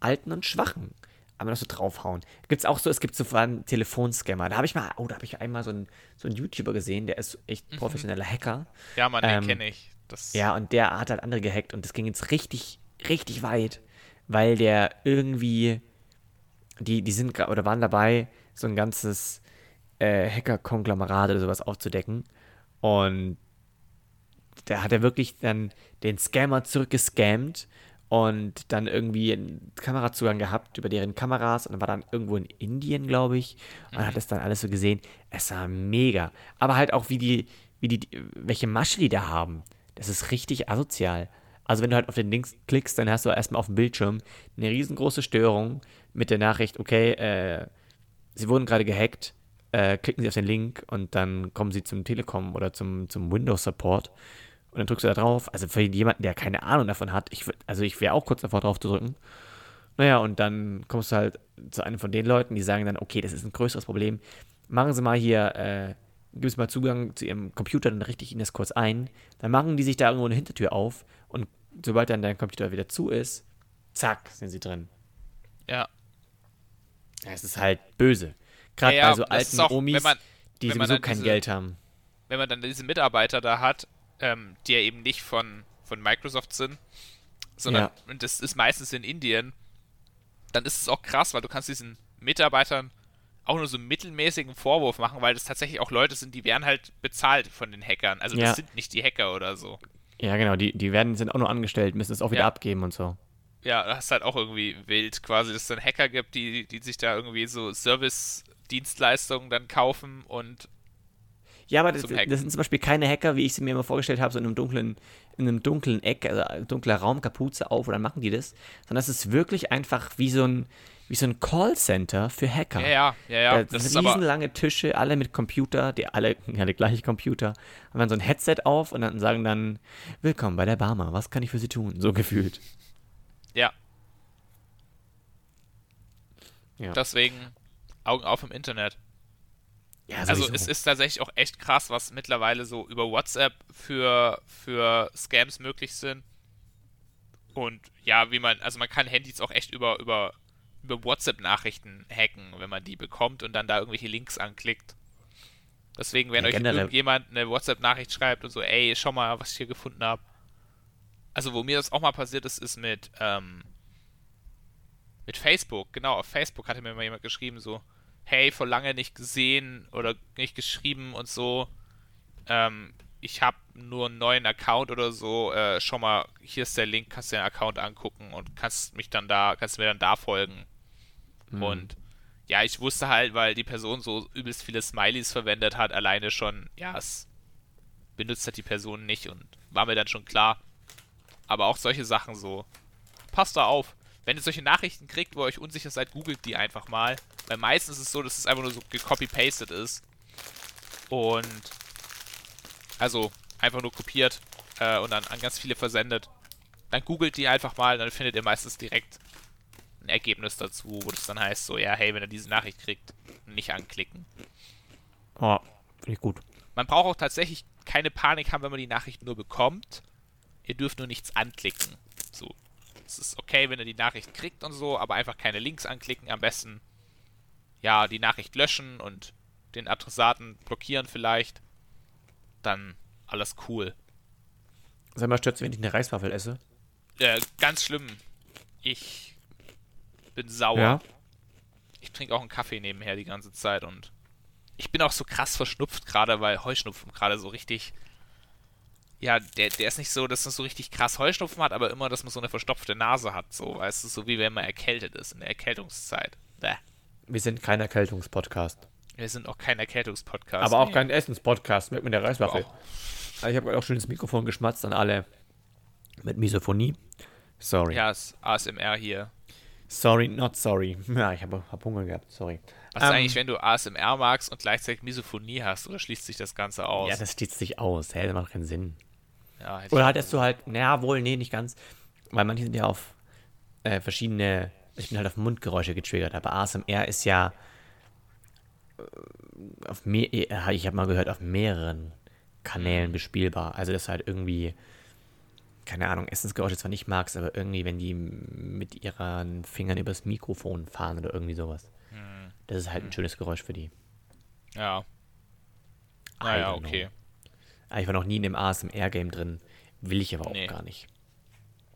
Alten und Schwachen einmal noch so draufhauen. Gibt es auch so, es gibt so vor allem Telefonscammer. Da habe ich mal, oh, da habe ich einmal so einen, so einen YouTuber gesehen, der ist echt mhm. professioneller Hacker. Ja, man, ähm, den kenne ich. Das ja, und der hat halt andere gehackt und das ging jetzt richtig, richtig weit, weil der irgendwie die, die sind oder waren dabei, so ein ganzes äh, Hacker-Konglomerat oder sowas aufzudecken. Und da hat er wirklich dann den Scammer zurückgescammt und dann irgendwie einen Kamerazugang gehabt über deren Kameras und dann war dann irgendwo in Indien, glaube ich, und mhm. hat das dann alles so gesehen. Es war mega. Aber halt auch, wie die, wie die, welche Masche die da haben. Das ist richtig asozial. Also wenn du halt auf den Link klickst, dann hast du erstmal auf dem Bildschirm eine riesengroße Störung mit der Nachricht, okay, äh, sie wurden gerade gehackt, äh, klicken Sie auf den Link und dann kommen Sie zum Telekom oder zum, zum Windows Support und dann drückst du da drauf. Also für jemanden, der keine Ahnung davon hat, ich, also ich wäre auch kurz davor drauf zu drücken. Naja, und dann kommst du halt zu einem von den Leuten, die sagen dann, okay, das ist ein größeres Problem. Machen Sie mal hier, äh, gib mal Zugang zu Ihrem Computer, dann richte ich Ihnen das kurz ein. Dann machen die sich da irgendwo eine Hintertür auf und sobald dann dein Computer wieder zu ist, zack, sind sie drin. Ja. Es ist halt böse. Gerade ja, ja, bei so alten auch, Omis, man, die sowieso kein diese, Geld haben. Wenn man dann diese Mitarbeiter da hat, ähm, die ja eben nicht von, von Microsoft sind, sondern, ja. und das ist meistens in Indien, dann ist es auch krass, weil du kannst diesen Mitarbeitern auch nur so einen mittelmäßigen Vorwurf machen, weil das tatsächlich auch Leute sind, die werden halt bezahlt von den Hackern. Also das sind nicht die Hacker oder so. Ja, genau, die, die werden, sind auch nur angestellt, müssen es auch wieder ja. abgeben und so. Ja, das ist halt auch irgendwie wild, quasi, dass es dann Hacker gibt, die, die sich da irgendwie so Service-Dienstleistungen dann kaufen und. Ja, aber das, das, sind zum Beispiel keine Hacker, wie ich sie mir immer vorgestellt habe, so in einem dunklen, in einem dunklen Eck, also dunkler Raum, Kapuze auf und dann machen die das. Sondern es ist wirklich einfach wie so ein, wie so ein Callcenter für Hacker. Ja, ja, ja. ja. Das, das riesenlange. Tische, alle mit Computer, die alle, alle gleiche Computer, haben dann so ein Headset auf und dann sagen dann, willkommen bei der Barmer, was kann ich für Sie tun? So gefühlt. Ja. ja. Deswegen Augen auf im Internet. Ja, also es ist tatsächlich auch echt krass, was mittlerweile so über WhatsApp für, für Scams möglich sind. Und ja, wie man, also man kann Handys auch echt über, über über WhatsApp-Nachrichten hacken, wenn man die bekommt und dann da irgendwelche Links anklickt. Deswegen, wenn ja, euch irgendjemand eine WhatsApp-Nachricht schreibt und so, ey, schau mal, was ich hier gefunden habe. Also, wo mir das auch mal passiert ist, ist mit, ähm, mit Facebook. Genau, auf Facebook hatte mir mal jemand geschrieben, so, hey, vor lange nicht gesehen oder nicht geschrieben und so. Ähm, ich habe nur einen neuen Account oder so. Äh, schau mal, hier ist der Link, kannst du den Account angucken und kannst mich dann da, kannst mir dann da folgen. Mhm. Und ja, ich wusste halt, weil die Person so übelst viele Smileys verwendet hat, alleine schon, ja, es benutzt hat die Person nicht und war mir dann schon klar. Aber auch solche Sachen so. Passt da auf. Wenn ihr solche Nachrichten kriegt, wo ihr euch unsicher seid, googelt die einfach mal. Weil meistens ist es so, dass es einfach nur so gecopy-pasted ist. Und also einfach nur kopiert äh, und dann an ganz viele versendet. Dann googelt die einfach mal, dann findet ihr meistens direkt ein Ergebnis dazu, wo das dann heißt, so, ja, hey, wenn ihr diese Nachricht kriegt, nicht anklicken. Oh, finde ich gut. Man braucht auch tatsächlich keine Panik haben, wenn man die Nachricht nur bekommt. Ihr dürft nur nichts anklicken. So. Es ist okay, wenn ihr die Nachricht kriegt und so, aber einfach keine Links anklicken. Am besten, ja, die Nachricht löschen und den Adressaten blockieren vielleicht. Dann alles cool. Sag mal, stört wenn ich eine Reiswaffel esse? Äh, ganz schlimm. Ich bin sauer. Ja? Ich trinke auch einen Kaffee nebenher die ganze Zeit und ich bin auch so krass verschnupft gerade, weil Heuschnupfen gerade so richtig. Ja, der, der ist nicht so, dass man so richtig krass Heuschnupfen hat, aber immer, dass man so eine verstopfte Nase hat. So, weißt du, so wie wenn man erkältet ist in der Erkältungszeit. Bäh. Wir sind kein Erkältungspodcast. Wir sind auch kein Erkältungspodcast. Aber auch nee. kein Essenspodcast mit, mit der Reiswaffel. Also ich habe auch schon das Mikrofon geschmatzt an alle mit Misophonie. Sorry. Ja, ist ASMR hier. Sorry, not sorry. Ja, ich habe hab Hunger gehabt, sorry. Was um, ist ähm, eigentlich, wenn du ASMR magst und gleichzeitig Misophonie hast, oder schließt sich das Ganze aus? Ja, das schließt sich aus. Hä, das macht keinen Sinn. Ja, Oder hattest du halt, naja, wohl, nee, nicht ganz. Weil manche sind ja auf äh, verschiedene, ich bin halt auf Mundgeräusche getriggert, aber ASMR ist ja äh, auf mehr, äh, ich habe mal gehört, auf mehreren Kanälen bespielbar. Also das halt irgendwie, keine Ahnung, Essensgeräusche zwar nicht magst, aber irgendwie, wenn die mit ihren Fingern übers Mikrofon fahren oder irgendwie sowas. Hm. Das ist halt ein schönes Geräusch für die. Ja. Naja, don't know. okay. Ah, Ich war noch nie in dem ASMR-Game drin. Will ich aber auch Nee. gar nicht.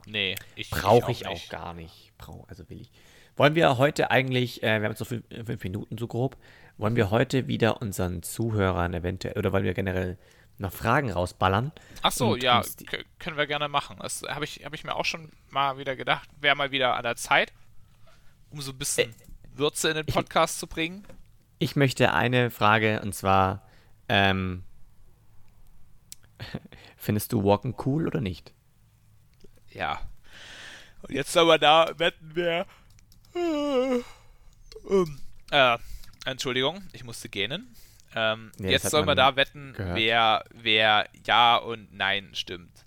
Nee, ich Brauche ich auch, nicht. gar nicht. Brauch, also will ich. Wollen wir heute eigentlich, äh, wir haben jetzt so fünf, äh, fünf Minuten so grob, wollen wir heute wieder unseren Zuhörern eventuell, oder wollen wir generell noch Fragen rausballern? Ach so, Und ja, können wir gerne machen. Das habe ich, hab ich mir auch schon mal wieder gedacht. Wäre mal wieder an der Zeit, um so ein bisschen Äh, Würze in den Podcast zu bringen. Ich möchte eine Frage, und zwar, ähm, findest du Walken cool oder nicht? Ja. Und jetzt aber da wetten wir. Äh, ähm, äh, Entschuldigung, ich musste gähnen. Ähm, das jetzt wir man da wetten, gehört. wer, wer Ja und Nein stimmt.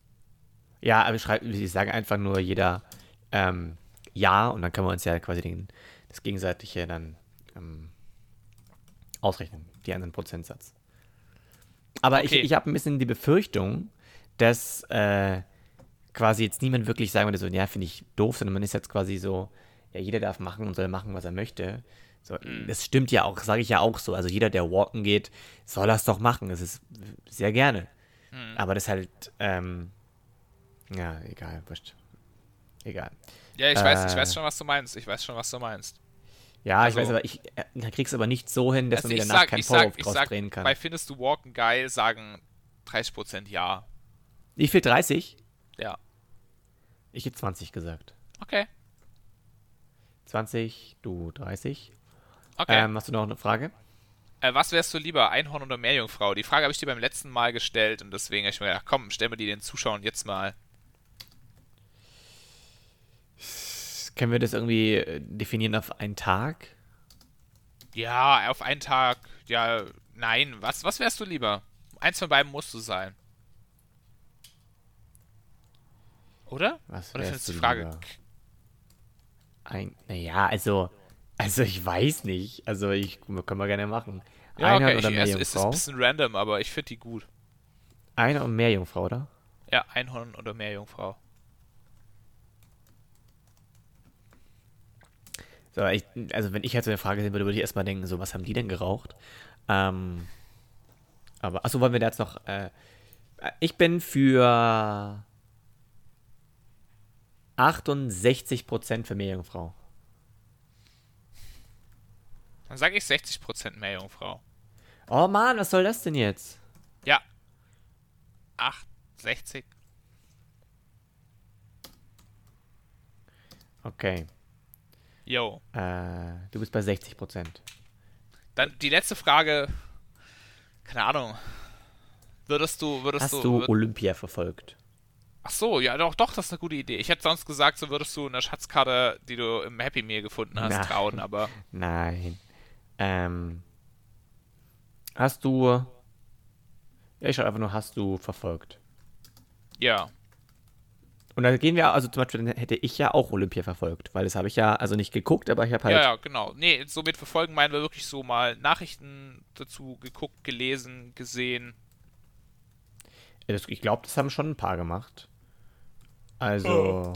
Ja, aber schreib, ich sage einfach nur jeder ähm, Ja und dann können wir uns ja quasi den, das Gegenseitige dann ähm, ausrechnen, die anderen Prozentsatz. Aber Okay. ich, ich habe ein bisschen die Befürchtung, dass äh, quasi jetzt niemand wirklich sagen würde, so, ja, finde ich doof, sondern man ist jetzt quasi so, ja, jeder darf machen und soll machen, was er möchte. So, Das stimmt ja auch, sage ich ja auch so. Also jeder, der walken geht, soll das doch machen. Das ist sehr gerne. Aber das halt, ähm, ja, egal, wurscht. Egal. Ja, ich weiß, ich Äh. weiß schon, was du meinst. Ich weiß schon, was du meinst. Ja, Also- ich weiß, aber ich äh, krieg's aber nicht so hin, dass Also man ich mir danach sag, keinen ich Vorwurf ich draus sag, drehen kann. bei Findest du Walken geil, sagen 30% Ja. Wie viel? 30? Ja. Ich hätte 20 gesagt. Okay. 20, du 30. Okay. Ähm, hast du noch eine Frage? Äh, was wärst du lieber, Einhorn oder Meerjungfrau? Die Frage habe ich dir beim letzten Mal gestellt und deswegen habe ich mir gedacht, komm, stellen wir die den Zuschauern jetzt mal. Können wir das irgendwie äh, definieren auf einen Tag? Ja, auf einen Tag. Ja, nein. Was, was wärst du lieber? Eins von beiden musst du sein. Oder? Was Oder wärst findest du die Frage? lieber? Ein, naja, also, also ich weiß nicht. Also ich können wir gerne machen. Ja, Einhorn okay. oder Ich, es, es ist ein bisschen random, aber ich finde die gut. Einhorn und Meerjungfrau, oder? Ja, Einhorn oder Meerjungfrau. So, ich, also wenn ich jetzt so eine Frage sehen würde, würde ich erstmal denken, so, was haben die denn geraucht? Ähm, aber, achso, wollen wir da jetzt noch, äh, ich bin für 68% für Meerjungfrau. Dann sage ich 60% Meerjungfrau. Oh Mann, was soll das denn jetzt? Ja. 8, 60. Okay, Yo. äh, du bist bei 60%. Dann die letzte Frage. Keine Ahnung. Würdest du, würdest Hast du. du würd- Olympia verfolgt? Ach so, ja, doch, doch, das ist eine gute Idee. Ich hätte sonst gesagt, so würdest du eine Schatzkarte, die du im Happy Meal gefunden hast, Nein. trauen, aber Nein. Ähm, hast du, ja, ich schreibe einfach nur, hast du verfolgt? ja. Und da gehen wir, also zum Beispiel dann hätte ich ja auch Olympia verfolgt, weil das habe ich ja, also nicht geguckt, aber ich habe halt, Ja, ja, genau. Nee, so mit Verfolgen meinen wir wirklich so mal Nachrichten dazu geguckt, gelesen, gesehen. das, ich glaube, das haben schon ein paar gemacht. Also, Oh.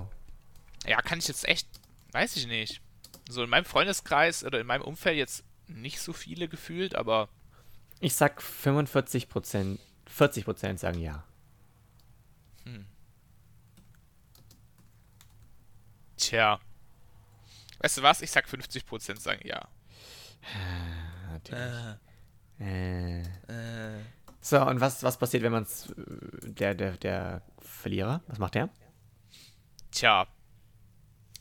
Ja, kann ich jetzt echt, weiß ich nicht. So in meinem Freundeskreis oder in meinem Umfeld jetzt nicht so viele gefühlt, aber ich sag 45 Prozent, 40 Prozent sagen ja. Tja. Weißt du was? Ich sag 50% sagen ja. Natürlich. Äh. So, und was, was passiert, wenn man es, der, der, der Verlierer, was macht der? Tja.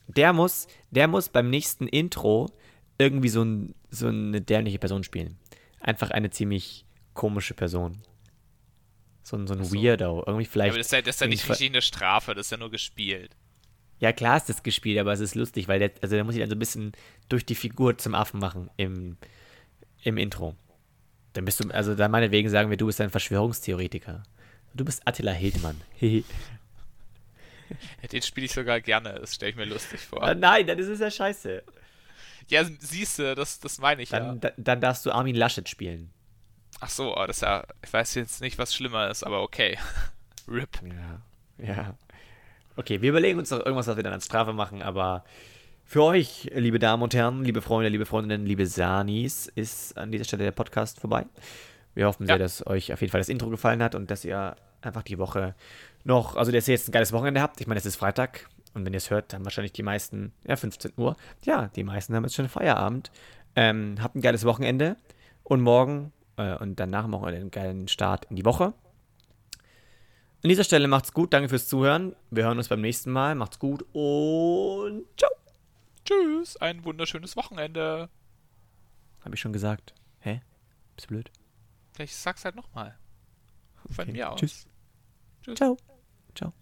Der muss, der muss beim nächsten Intro irgendwie so, ein, so eine dämliche Person spielen. Einfach eine ziemlich komische Person. So, ein- so ein so. Weirdo. Irgendwie Ja, vielleicht. aber das ist ja, das ist ja nicht richtig eine Strafe, das ist ja nur gespielt. Ja, klar ist das gespielt, aber es ist lustig, weil der, also der muss sich dann so ein bisschen durch die Figur zum Affen machen im, im Intro. Dann bist du, also da meinetwegen sagen wir, du bist ein Verschwörungstheoretiker. Du bist Attila Hildmann. Den spiele ich sogar gerne, das stelle ich mir lustig vor. Äh, nein, dann ist es ja scheiße. Ja, siehst du, das, das meine ich dann, ja. Da, dann darfst du Armin Laschet spielen. Ach so, oh, das ist ja, ich weiß jetzt nicht, was schlimmer ist, aber okay. RIP. Ja, ja. Okay, wir überlegen uns noch irgendwas, was wir dann als Strafe machen, aber für euch, liebe Damen und Herren, liebe Freunde, liebe Freundinnen, liebe Sanis, ist an dieser Stelle der Podcast vorbei. Wir hoffen ja. sehr, dass euch auf jeden Fall das Intro gefallen hat und dass ihr einfach die Woche noch, also dass ihr jetzt ein geiles Wochenende habt. Ich meine, es ist Freitag und wenn ihr es hört, dann wahrscheinlich die meisten, ja, 15 Uhr. Ja, die meisten haben jetzt schon Feierabend. Ähm, habt ein geiles Wochenende und morgen äh, und danach machen wir einen geilen Start in die Woche. An dieser Stelle macht's gut, danke fürs Zuhören. Wir hören uns beim nächsten Mal. Macht's gut und ciao. Tschüss, ein wunderschönes Wochenende. Hab ich schon gesagt. Hä? Bist du blöd? Ich sag's halt nochmal. Von okay. mir aus. Tschüss. Tschüss. Ciao. Ciao.